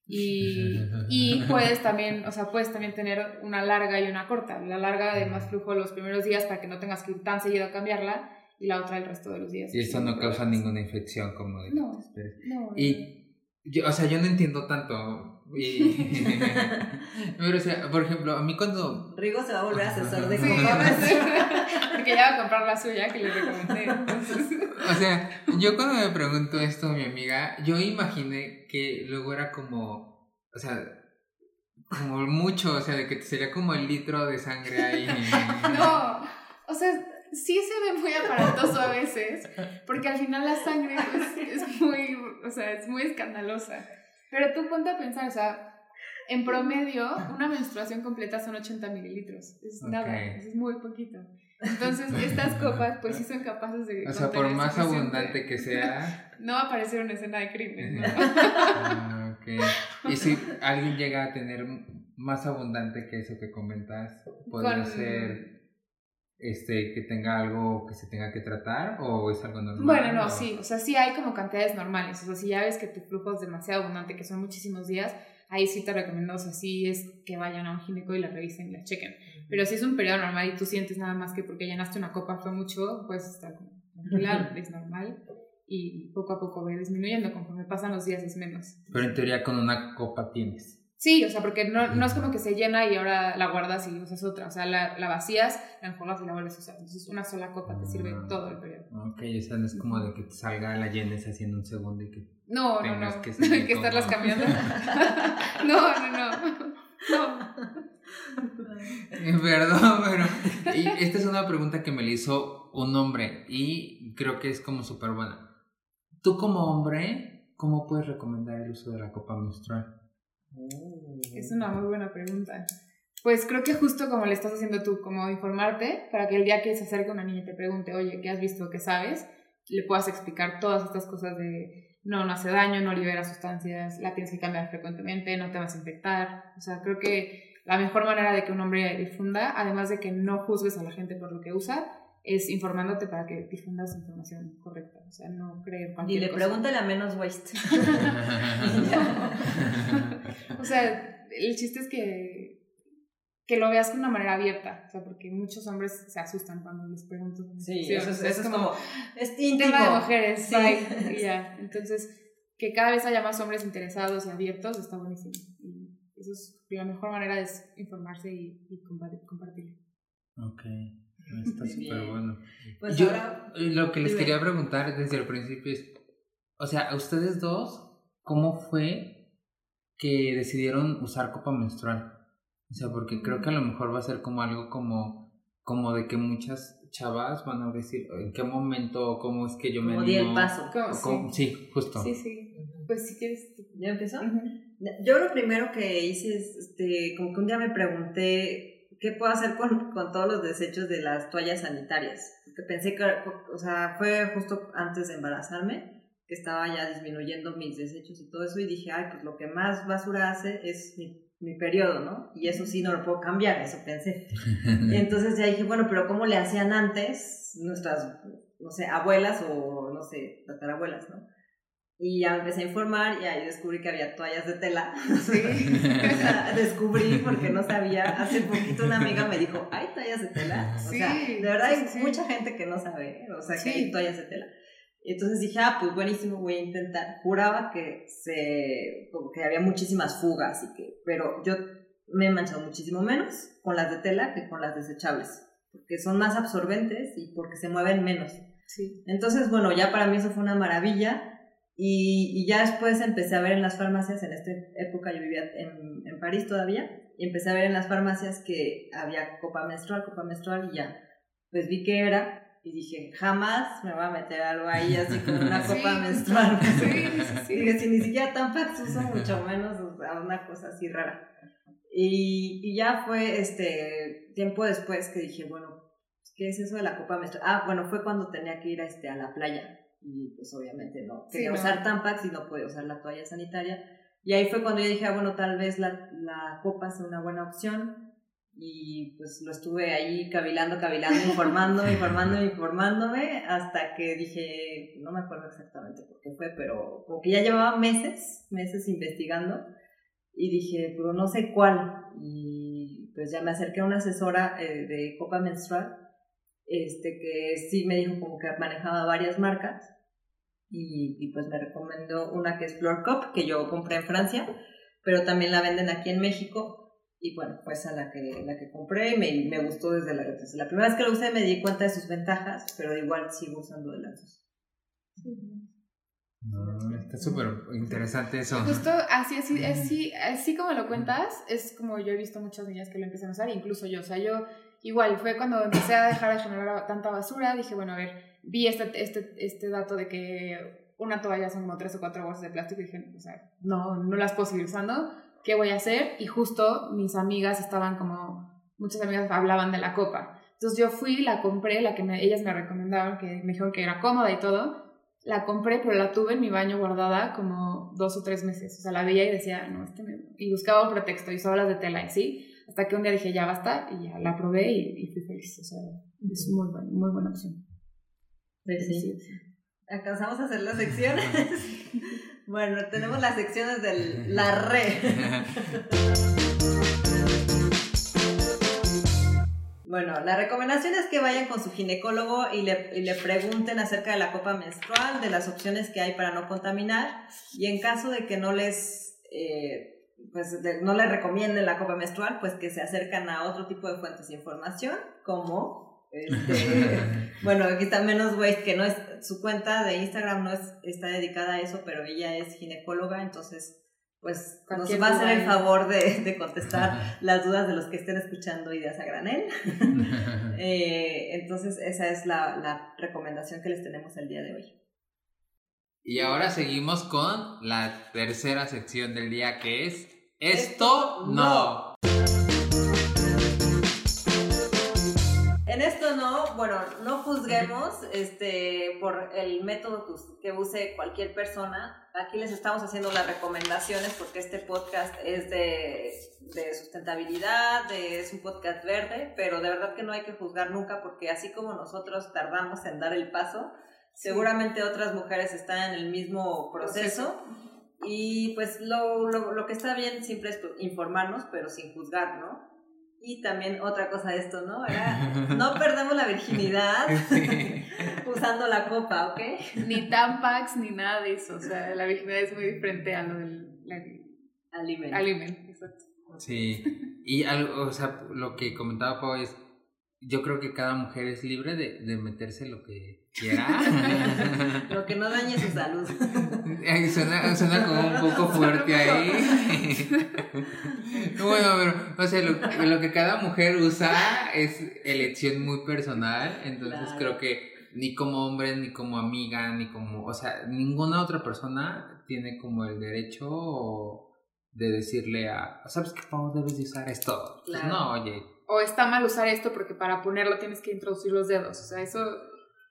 Y, y, puedes también, o sea, puedes también tener una larga y una corta. La larga de más flujo los primeros días para que no tengas que ir tan seguido a cambiarla y la otra el resto de los días. Y esto no causa ninguna infección como de no, no, Y, yo, o sea, yo no entiendo tanto. Y, pero, o sea, por ejemplo, a mí cuando... Rigo se va a volver asesor de sí, Porque ya va a comprar la suya que le recomendé. O sea, yo cuando me preguntó esto mi amiga, yo imaginé que luego era como, o sea, como mucho, o sea, de que sería como el litro de sangre ahí. No, o sea, sí se ve muy aparatoso a veces, porque al final la sangre pues, es muy, o sea, es muy escandalosa. Pero tú ponte a pensar, o sea, en promedio, una menstruación completa son 80 mililitros. Es nada, es muy poquito. Entonces, estas copas, pues sí son capaces de. O sea, por más abundante que sea. No va a parecer una escena de crimen. ¿no? ah, Y si alguien llega a tener más abundante que eso que comentas, podría ser este, que tenga algo que se tenga que tratar o es algo normal? Bueno, no, sí, o sea, sí hay como cantidades normales, o sea, si ya ves que tu flujo es demasiado abundante, que son muchísimos días, ahí sí te recomiendo, o sea, sí es que vayan a un gineco y la revisen y la chequen. Pero si es un periodo normal y tú sientes nada más que porque llenaste una copa fue mucho, pues está como es normal. y poco a poco va disminuyendo, conforme pasan los días es menos. Pero en teoría con una copa tienes. Sí, o sea, porque no, no es como que se llena y ahora la guardas y usas otra. O sea, la, la vacías, la enjuagas y la vuelves a usar. Entonces, una sola copa te sirve Ah. todo el periodo. Ok, o sea, no es como de que te salga la llenes haciendo un segundo y que... No, no, Tengas no. que Que, seguir estarlas cambiando. no, no, no. No. Perdón, pero... Y esta es una pregunta que me le hizo un hombre y creo que es como súper buena. Tú como hombre, ¿cómo puedes recomendar el uso de la copa menstrual? Es una muy buena pregunta. Pues creo que justo como le estás haciendo tú, como informarte, para que el día que se acerque una niña y te pregunte, oye, ¿qué has visto? ¿Qué sabes? Le puedas explicar todas estas cosas de, no, no hace daño, no libera sustancias, la tienes que cambiar frecuentemente, no te vas a infectar. O sea, creo que la mejor manera de que un hombre difunda, además de que no juzgues a la gente por lo que usa, es informándote para que difundas información correcta. O sea, no creer Y cualquier le cosa. pregúntale a menos waste. O sea, el chiste es que, que lo veas de una manera abierta, o sea, porque muchos hombres se asustan cuando les pregunto. Sí, o eso, es, eso es como, es íntimo. tema de mujeres, Sí. bye, y ya. Entonces, que cada vez haya más hombres interesados y abiertos está buenísimo. Y eso es la mejor manera es informarse y, y compartir. compartir. Ok, está súper bueno. Pues Yo, ahora, eh, lo que les dime. quería preguntar desde el principio es, o sea, a ustedes dos, ¿cómo fue que decidieron usar copa menstrual? O sea, porque creo que a lo mejor va a ser como algo como, como de que muchas chavas van a decir, ¿en qué momento o cómo es que yo me como di el paso. Cómo- sí. justo. Sí, sí. Pues si quieres. ¿Ya empezó? Yo lo primero que hice es, este, como que un día me pregunté qué puedo hacer con, con todos los desechos de las toallas sanitarias. Porque pensé que, o sea, fue justo antes de embarazarme, que estaba ya disminuyendo mis desechos y todo eso, y dije, ay, pues lo que más basura hace es mi, mi periodo, ¿no? Y eso sí no lo puedo cambiar, eso pensé. Y entonces ya dije, bueno, pero ¿cómo le hacían antes nuestras, no sé, abuelas o, no sé, tatarabuelas, ¿no? Y ya me empecé a informar y ahí descubrí que había toallas de tela. O sea, descubrí porque no sabía. Hace poquito una amiga me dijo, ¿hay toallas de tela? O Sí, sea, de verdad sí, hay sí, sí. mucha gente que no sabe, ¿eh? o sea, que Sí. hay toallas de tela. Entonces dije, ah, pues buenísimo, voy a intentar. Juraba que se, como que había muchísimas fugas y que, pero yo me he manchado muchísimo menos con las de tela que con las desechables, porque son más absorbentes y porque se mueven menos. Sí. Entonces, bueno, ya para mí eso fue una maravilla. Y, y ya después empecé a ver en las farmacias, en esta época yo vivía en, en París todavía, y empecé a ver en las farmacias que había copa menstrual, copa menstrual, y ya, pues vi que era, y dije, jamás me voy a meter algo ahí así como una Sí. copa menstrual. Sí, sí, sí. Y dije, si ni siquiera Tampax uso, mucho menos o sea, una cosa así rara. Y, y ya fue este tiempo después que dije, bueno, ¿qué es eso de la copa menstrual? Ah, bueno, fue cuando tenía que ir a, este, a la playa. Y pues obviamente no Sí, quería no. usar Tampax y no podía usar la toalla sanitaria. Y ahí fue cuando yo dije, ah, bueno, tal vez la, la copa sea una buena opción. Y pues lo estuve ahí cavilando, cavilando, informando, informando, informándome, hasta que dije, no me acuerdo exactamente por qué fue, pero como que ya llevaba meses, meses investigando, y dije, pero no sé cuál. Y pues ya me acerqué a una asesora eh, de copa menstrual, este, que sí me dijo como que manejaba varias marcas, y, y pues me recomendó una que es Flor Cup, que yo compré en Francia, pero también la venden aquí en México. Y bueno, fue esa la que, la que compré y me, me gustó desde la, desde la primera vez que lo usé, me di cuenta de sus ventajas, pero igual sigo usando de las dos. No, está súper interesante eso. Justo así, así, así, así como lo cuentas, es como yo he visto muchas niñas que lo empiezan a usar, incluso yo. O sea, yo igual fue cuando empecé a dejar de generar tanta basura, dije, bueno, a ver, vi este, este, este dato de que una toalla son como tres o cuatro bolsas de plástico y dije, o sea, no, no las puedo seguir usando, ¿qué voy a hacer? Y justo mis amigas estaban como, muchas amigas hablaban de la copa. Entonces yo fui, la compré, la que me- ellas me recomendaron, que me dijeron que era cómoda y todo, la compré, pero la tuve en mi baño guardada como dos o tres meses. O sea, la veía y decía, no, este me... Y buscaba un pretexto y usaba las de tela y sí. Hasta que un día dije, ya basta, y ya la probé y, y fui feliz. O sea, es muy, buena, muy buena opción. Pues sí. ¿Alcanzamos a hacer las secciones? bueno, tenemos las secciones de la red. Bueno, la recomendación es que vayan con su ginecólogo y le, y le, pregunten acerca de la copa menstrual, de las opciones que hay para no contaminar y en caso de que no les, eh, pues no les recomienden la copa menstrual, pues que se acercan a otro tipo de fuentes de información como, este, bueno, aquí está Menos Waste, que no es, su cuenta de Instagram no es, está dedicada a eso, pero ella es ginecóloga, entonces pues nos va a hacer el favor de, de contestar las dudas de los que estén escuchando Ideas a Granel. eh, entonces, esa es la, la, recomendación que les tenemos el día de hoy. Y ahora seguimos con la tercera sección del día que es Esto, no. En esto no, bueno, no juzguemos este, por el método que use cualquier persona. Aquí les estamos haciendo las recomendaciones porque este podcast es de, de sustentabilidad, es un podcast verde, pero de verdad que no hay que juzgar nunca porque así como nosotros tardamos en dar el paso, seguramente otras mujeres están en el mismo proceso. Y pues lo, lo, lo que está bien siempre es informarnos, pero sin juzgar, ¿no? Y también otra cosa de esto, ¿no? no perdamos la virginidad usando la copa, ¿ok? Ni tampax ni nada de eso. O sea, la virginidad es muy diferente a lo del alimento. exacto. Sí. Y algo, o sea, lo que comentaba Pau es, yo creo que cada mujer es libre de, de meterse lo que quiera. lo que no dañe su salud. suena, suena como un poco fuerte ahí. bueno, pero, o sea, lo, lo, que cada mujer usa es elección muy personal, entonces creo que ni como hombre, ni como amiga, ni como, o sea, ninguna otra persona tiene como el derecho de decirle a, ¿sabes qué? ¿Cómo debes de usar esto? Pues no, oye, o está mal usar esto porque para ponerlo tienes que introducir los dedos. O sea, eso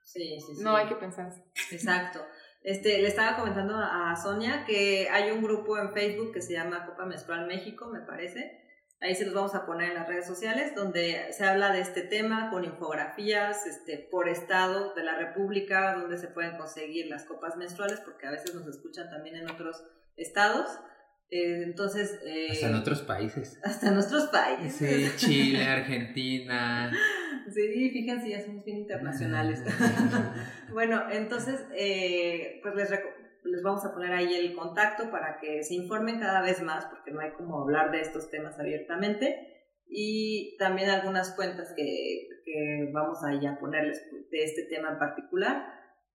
sí, sí, sí. no hay que pensar. Exacto. Este, le estaba comentando a Sonia que hay un grupo en Facebook que se llama Copa Menstrual México, me parece. Ahí se los vamos a poner en las redes sociales, donde se habla de este tema con infografías este, por estado de la República, donde se pueden conseguir las copas menstruales, porque a veces nos escuchan también en otros estados. Eh, entonces... Eh, hasta en otros países. Hasta en otros países. Sí, Chile, Argentina. sí, fíjense, ya somos bien internacionales. bueno, entonces, eh, pues les, les vamos a poner ahí el contacto para que se informen cada vez más, porque no hay como hablar de estos temas abiertamente. Y también algunas cuentas que, que vamos a ponerles de este tema en particular.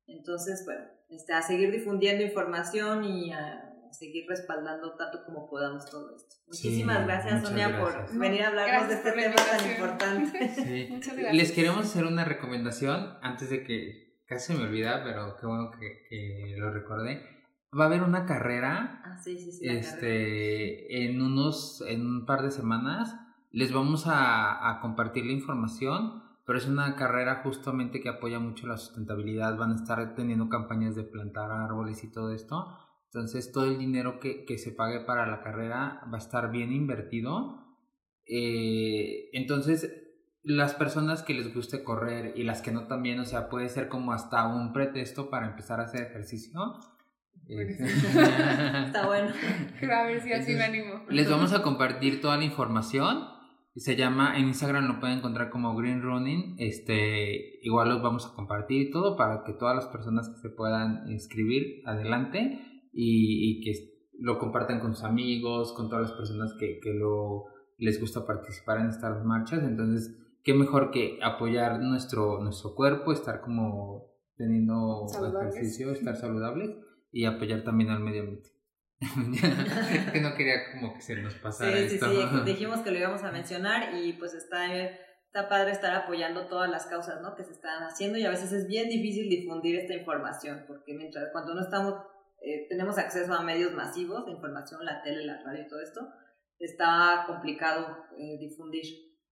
Entonces, bueno, este, a seguir difundiendo información y a seguir respaldando tanto como podamos todo esto. Muchísimas gracias, Sonia, por venir a hablarnos de este tema tan importante. Les queremos hacer una recomendación antes de que casi me olvida, pero qué bueno que, lo recordé. Va a haber una carrera, ah, sí, sí, este, en unos, en un par de semanas. Les vamos a, a compartir la información pero es una carrera justamente que apoya mucho la sustentabilidad. Van a estar teniendo campañas de plantar árboles y todo esto. Entonces todo el dinero que, que se pague para la carrera va a estar bien invertido. Eh, entonces las personas que les guste correr y las que no también, o sea, puede ser como hasta un pretexto para empezar a hacer ejercicio. Está bueno. A ver si así me animo. Les vamos a compartir toda la información. Se llama, en Instagram lo pueden encontrar como Green Running. Este, igual los vamos a compartir todo para que todas las personas que se puedan inscribir, adelante y, que lo compartan con sus amigos, con todas las personas que, que lo, les gusta participar en estas marchas. Entonces, qué mejor que apoyar nuestro, nuestro cuerpo, estar como teniendo ejercicio, estar saludables y apoyar también al medio ambiente. que no quería como que se nos pasara sí, esto. Sí, sí, dijimos que lo íbamos a mencionar y pues está, está padre estar apoyando todas las causas ¿no? que se están haciendo y a veces es bien difícil difundir esta información porque mientras cuando no estamos eh, tenemos acceso a medios masivos de información, la tele, la radio y todo esto, está complicado eh, difundir.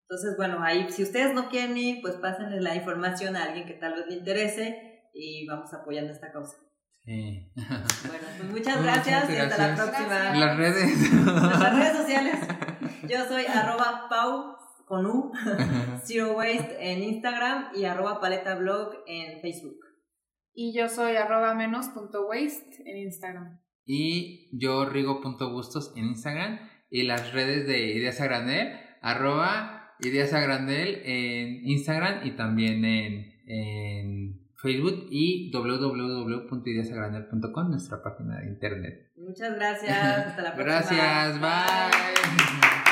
Entonces, bueno, ahí si ustedes no quieren ir, pues pásenle la información a alguien que tal vez le interese y vamos apoyando esta causa. Sí. Bueno, pues muchas gracias, y hasta la próxima. Las redes. Las redes sociales. Yo soy arroba pau con U, Zero Waste en Instagram y arroba paleta blog en Facebook. Y yo soy arroba menos punto waste en Instagram. Y yo rigo punto gustos en Instagram. Y las redes de Ideas a Granel, arroba Ideas a Granel en Instagram y también en, en Facebook y www.ideasagranel.com, nuestra página de internet. Muchas gracias. Hasta la próxima. Gracias. bye.